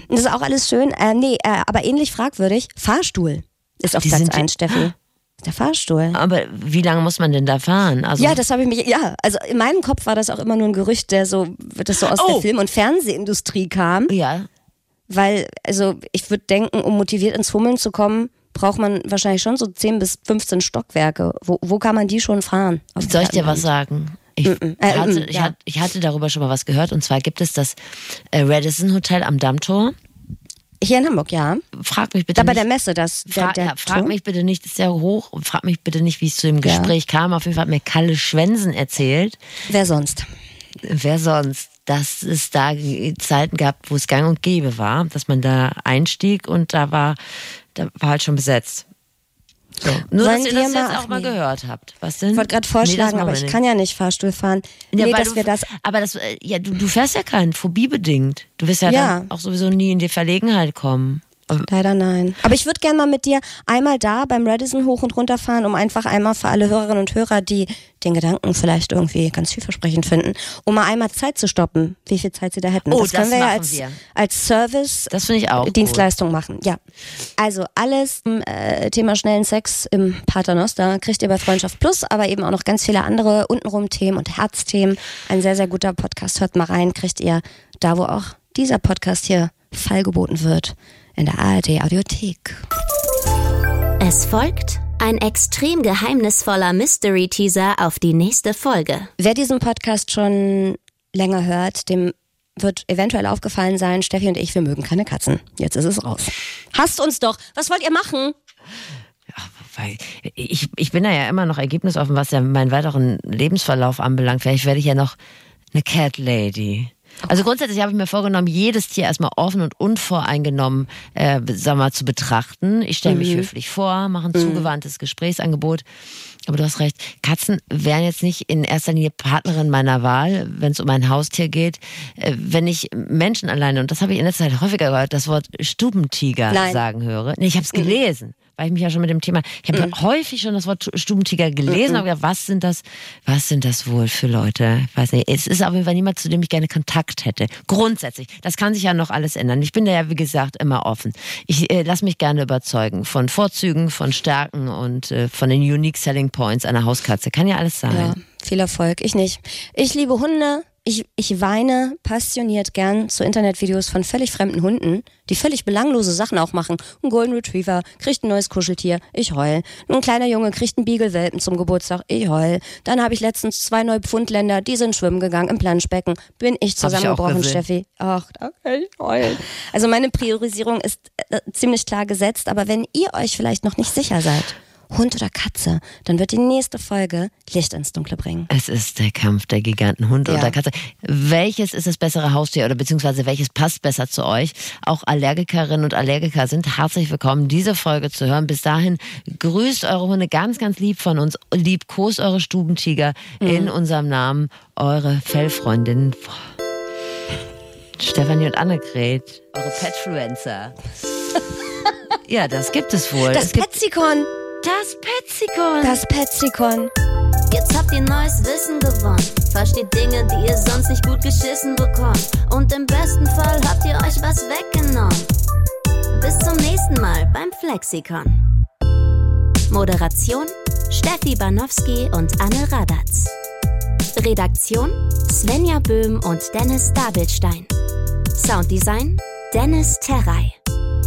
Speaker 1: Das ist auch alles schön. Äh, nee, äh, aber ähnlich fragwürdig. Fahrstuhl ist auf
Speaker 2: Die
Speaker 1: Platz
Speaker 2: sind die-
Speaker 1: eins, Steffi. Der Fahrstuhl.
Speaker 2: Aber wie lange muss man denn da fahren? Also
Speaker 1: Ja, das habe ich mich, ja, also in meinem Kopf war das auch immer nur ein Gerücht, der so, das so aus
Speaker 2: Oh.
Speaker 1: der Film- und Fernsehindustrie kam.
Speaker 2: ja,
Speaker 1: Weil, also ich würde denken, um motiviert ins Hummeln zu kommen, braucht man wahrscheinlich schon so 10 bis 15 Stockwerke. Wo, wo kann man die schon fahren?
Speaker 2: Soll ich dir was sagen? Ich,
Speaker 1: Mm-mm. Äh,
Speaker 2: hatte,
Speaker 1: mm,
Speaker 2: ich,
Speaker 1: ja.
Speaker 2: hatte, ich hatte darüber schon mal was gehört und zwar gibt es das äh, Radisson Hotel am Dammtor.
Speaker 1: Hier in Hamburg, ja.
Speaker 2: Frag mich bitte
Speaker 1: Da bei
Speaker 2: nicht.
Speaker 1: der Messe, das der,
Speaker 2: Frag,
Speaker 1: der
Speaker 2: ja, frag mich bitte nicht, das ist ja hoch. Und frag mich bitte nicht, wie es zu dem Gespräch kam. Auf jeden Fall hat mir Kalle Schwensen erzählt.
Speaker 1: Wer sonst?
Speaker 2: Wer sonst? Dass es da Zeiten gab, wo es gang und gäbe war, dass man da einstieg und da war, da war halt schon besetzt. So. Nur,
Speaker 1: Wollen
Speaker 2: dass ihr
Speaker 1: wir
Speaker 2: das
Speaker 1: mal-
Speaker 2: jetzt auch mal
Speaker 1: nee.
Speaker 2: gehört habt. Was denn?
Speaker 1: Ich wollte gerade
Speaker 2: Nee,
Speaker 1: vorschlagen,
Speaker 2: machen
Speaker 1: aber ich
Speaker 2: nicht.
Speaker 1: kann ja nicht Fahrstuhl fahren.
Speaker 2: Ja,
Speaker 1: nee, dass
Speaker 2: du,
Speaker 1: wir das.
Speaker 2: aber das, äh, ja, du, du fährst ja keinen, phobiebedingt. Du wirst ja,
Speaker 1: Ja.
Speaker 2: dann auch sowieso nie in die Verlegenheit kommen.
Speaker 1: Leider nein. Aber ich würde gerne mal mit dir einmal da beim Radisson hoch und runter fahren, um einfach einmal für alle Hörerinnen und Hörer, die den Gedanken vielleicht irgendwie ganz vielversprechend finden, um mal einmal Zeit zu stoppen, wie viel Zeit sie da hätten.
Speaker 2: Oh,
Speaker 1: das können
Speaker 2: das
Speaker 1: wir ja als,
Speaker 2: wir.
Speaker 1: als Service
Speaker 2: Das finde ich auch. gut.
Speaker 1: Dienstleistung machen. Ja. Also alles äh, Thema schnellen Sex im Paternoster kriegt ihr bei Freundschaft Plus, aber eben auch noch ganz viele andere untenrum Themen und Herzthemen. Ein sehr, sehr guter Podcast. Hört mal rein, kriegt ihr da, wo auch dieser Podcast hier feilgeboten wird, in der ARD Audiothek.
Speaker 3: Es folgt ein extrem geheimnisvoller Mystery-Teaser auf die nächste Folge.
Speaker 1: Wer diesen Podcast schon länger hört, dem wird eventuell aufgefallen sein, Steffi und ich, wir mögen keine Katzen. Jetzt ist es raus. Hasst uns doch. Was wollt ihr machen?
Speaker 2: Weil ich, ich bin da ja immer noch ergebnisoffen, was ja meinen weiteren Lebensverlauf anbelangt. Vielleicht werde ich ja noch eine Cat Lady. Also grundsätzlich habe ich mir vorgenommen, jedes Tier erstmal offen und unvoreingenommen äh, sag mal, zu betrachten. Ich stelle mich höflich vor, mache ein zugewandtes Gesprächsangebot. Aber du hast recht, Katzen wären jetzt nicht in erster Linie Partnerin meiner Wahl, wenn es um ein Haustier geht. Äh, wenn ich Menschen alleine, und das habe ich in letzter Zeit häufiger gehört, das Wort Stubentiger
Speaker 1: Nein.
Speaker 2: sagen höre. Nee, ich habe es gelesen, weil ich mich ja schon mit dem Thema, ich habe häufig schon das Wort Stubentiger gelesen, aber gedacht, was sind das, was sind das wohl für Leute? Ich weiß nicht. Es ist auf jeden Fall niemand, zu dem ich gerne Kontakt hätte. Grundsätzlich. Das kann sich ja noch alles ändern. Ich bin da ja, wie gesagt, immer offen. Ich äh, lasse mich gerne überzeugen von Vorzügen, von Stärken und äh, von den Unique Selling Points einer Hauskatze. Kann ja alles sein.
Speaker 1: Ja, viel Erfolg. Ich nicht. Ich liebe Hunde. Ich, ich weine passioniert gern zu Internetvideos von völlig fremden Hunden, die völlig belanglose Sachen auch machen. Ein Golden Retriever kriegt ein neues Kuscheltier, ich heul. Ein kleiner Junge kriegt einen Beagle-Welpen zum Geburtstag, ich heul. Dann habe ich letztens zwei neue Pfundländer, die sind schwimmen gegangen im Planschbecken. Bin ich
Speaker 2: ich
Speaker 1: zusammengebrochen,
Speaker 2: gesehen.
Speaker 1: Steffi. Ach, danke, ich heul. Also meine Priorisierung ist äh, ziemlich klar gesetzt, aber wenn ihr euch vielleicht noch nicht sicher seid, Hund oder Katze, dann wird die nächste Folge Licht ins Dunkle bringen.
Speaker 2: Es ist der Kampf der Giganten Hund
Speaker 1: Ja.
Speaker 2: oder Katze. Welches ist das bessere Haustier oder beziehungsweise welches passt besser zu euch? Auch Allergikerinnen und Allergiker sind herzlich willkommen, diese Folge zu hören. Bis dahin grüßt eure Hunde ganz, ganz lieb von uns. Liebkost eure Stubentiger in unserem Namen. Eure Fellfreundinnen. Boah. Stefanie und Annegret, eure Petfluencer. [laughs] ja, das gibt es wohl.
Speaker 1: Das Petzikon,
Speaker 2: das Petzikon.
Speaker 1: das Petzikon.
Speaker 3: Jetzt habt ihr neues Wissen gewonnen. Versteht Dinge, die ihr sonst nicht gut geschissen bekommt. Und im besten Fall habt ihr euch was weggenommen. Bis zum nächsten Mal beim Flexikon. Moderation Steffi Banowski und Anne Radatz. Redaktion Svenja Böhm und Dennis Dabelstein. Sounddesign Dennis Terrei.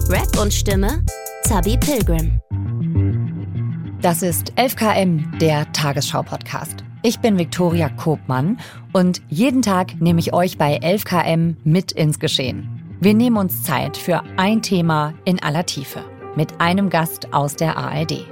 Speaker 3: Rap und Stimme Zabi Pilgrim.
Speaker 7: Das ist 11KM, der Tagesschau-Podcast. Ich bin Viktoria Kobmann und jeden Tag nehme ich euch bei 11KM mit ins Geschehen. Wir nehmen uns Zeit für ein Thema in aller Tiefe mit einem Gast aus der ARD.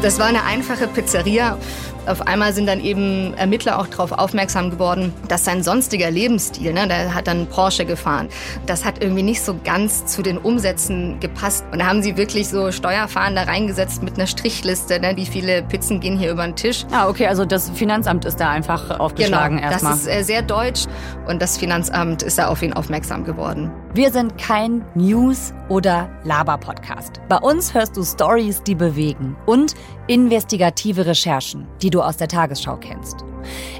Speaker 8: Das war eine einfache Pizzeria. Auf einmal sind dann eben Ermittler auch darauf aufmerksam geworden, dass sein sonstiger Lebensstil, ne, der hat dann Porsche gefahren, das hat irgendwie nicht so ganz zu den Umsätzen gepasst. Und da haben sie wirklich so Steuerfahnder reingesetzt mit einer Strichliste, ne, wie viele Pizzen gehen hier über den Tisch.
Speaker 7: Ah, okay, also das Finanzamt ist da einfach aufgeschlagen
Speaker 8: Genau, das ist äh, sehr deutsch und das Finanzamt ist da auf ihn aufmerksam geworden.
Speaker 7: Wir sind kein News- oder Laber-Podcast. Bei uns hörst du Stories, die bewegen und investigative Recherchen, die du aus der Tagesschau kennst.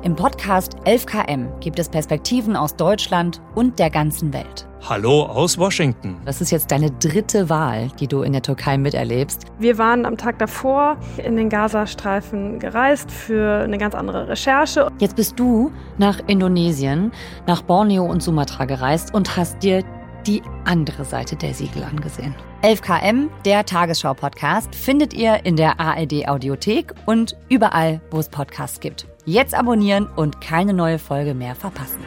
Speaker 7: Im Podcast 11KM gibt es Perspektiven aus Deutschland und der ganzen Welt.
Speaker 9: Hallo aus Washington.
Speaker 7: Das ist jetzt deine dritte Wahl, die du in der Türkei miterlebst.
Speaker 10: Wir waren am Tag davor in den Gazastreifen gereist für eine ganz andere Recherche.
Speaker 7: Jetzt bist du nach Indonesien, nach Borneo und Sumatra gereist und hast dir die andere Seite der Siegel angesehen. 11KM, der Tagesschau-Podcast, findet ihr in der ARD-Audiothek und überall, wo es Podcasts gibt. Jetzt abonnieren und keine neue Folge mehr verpassen.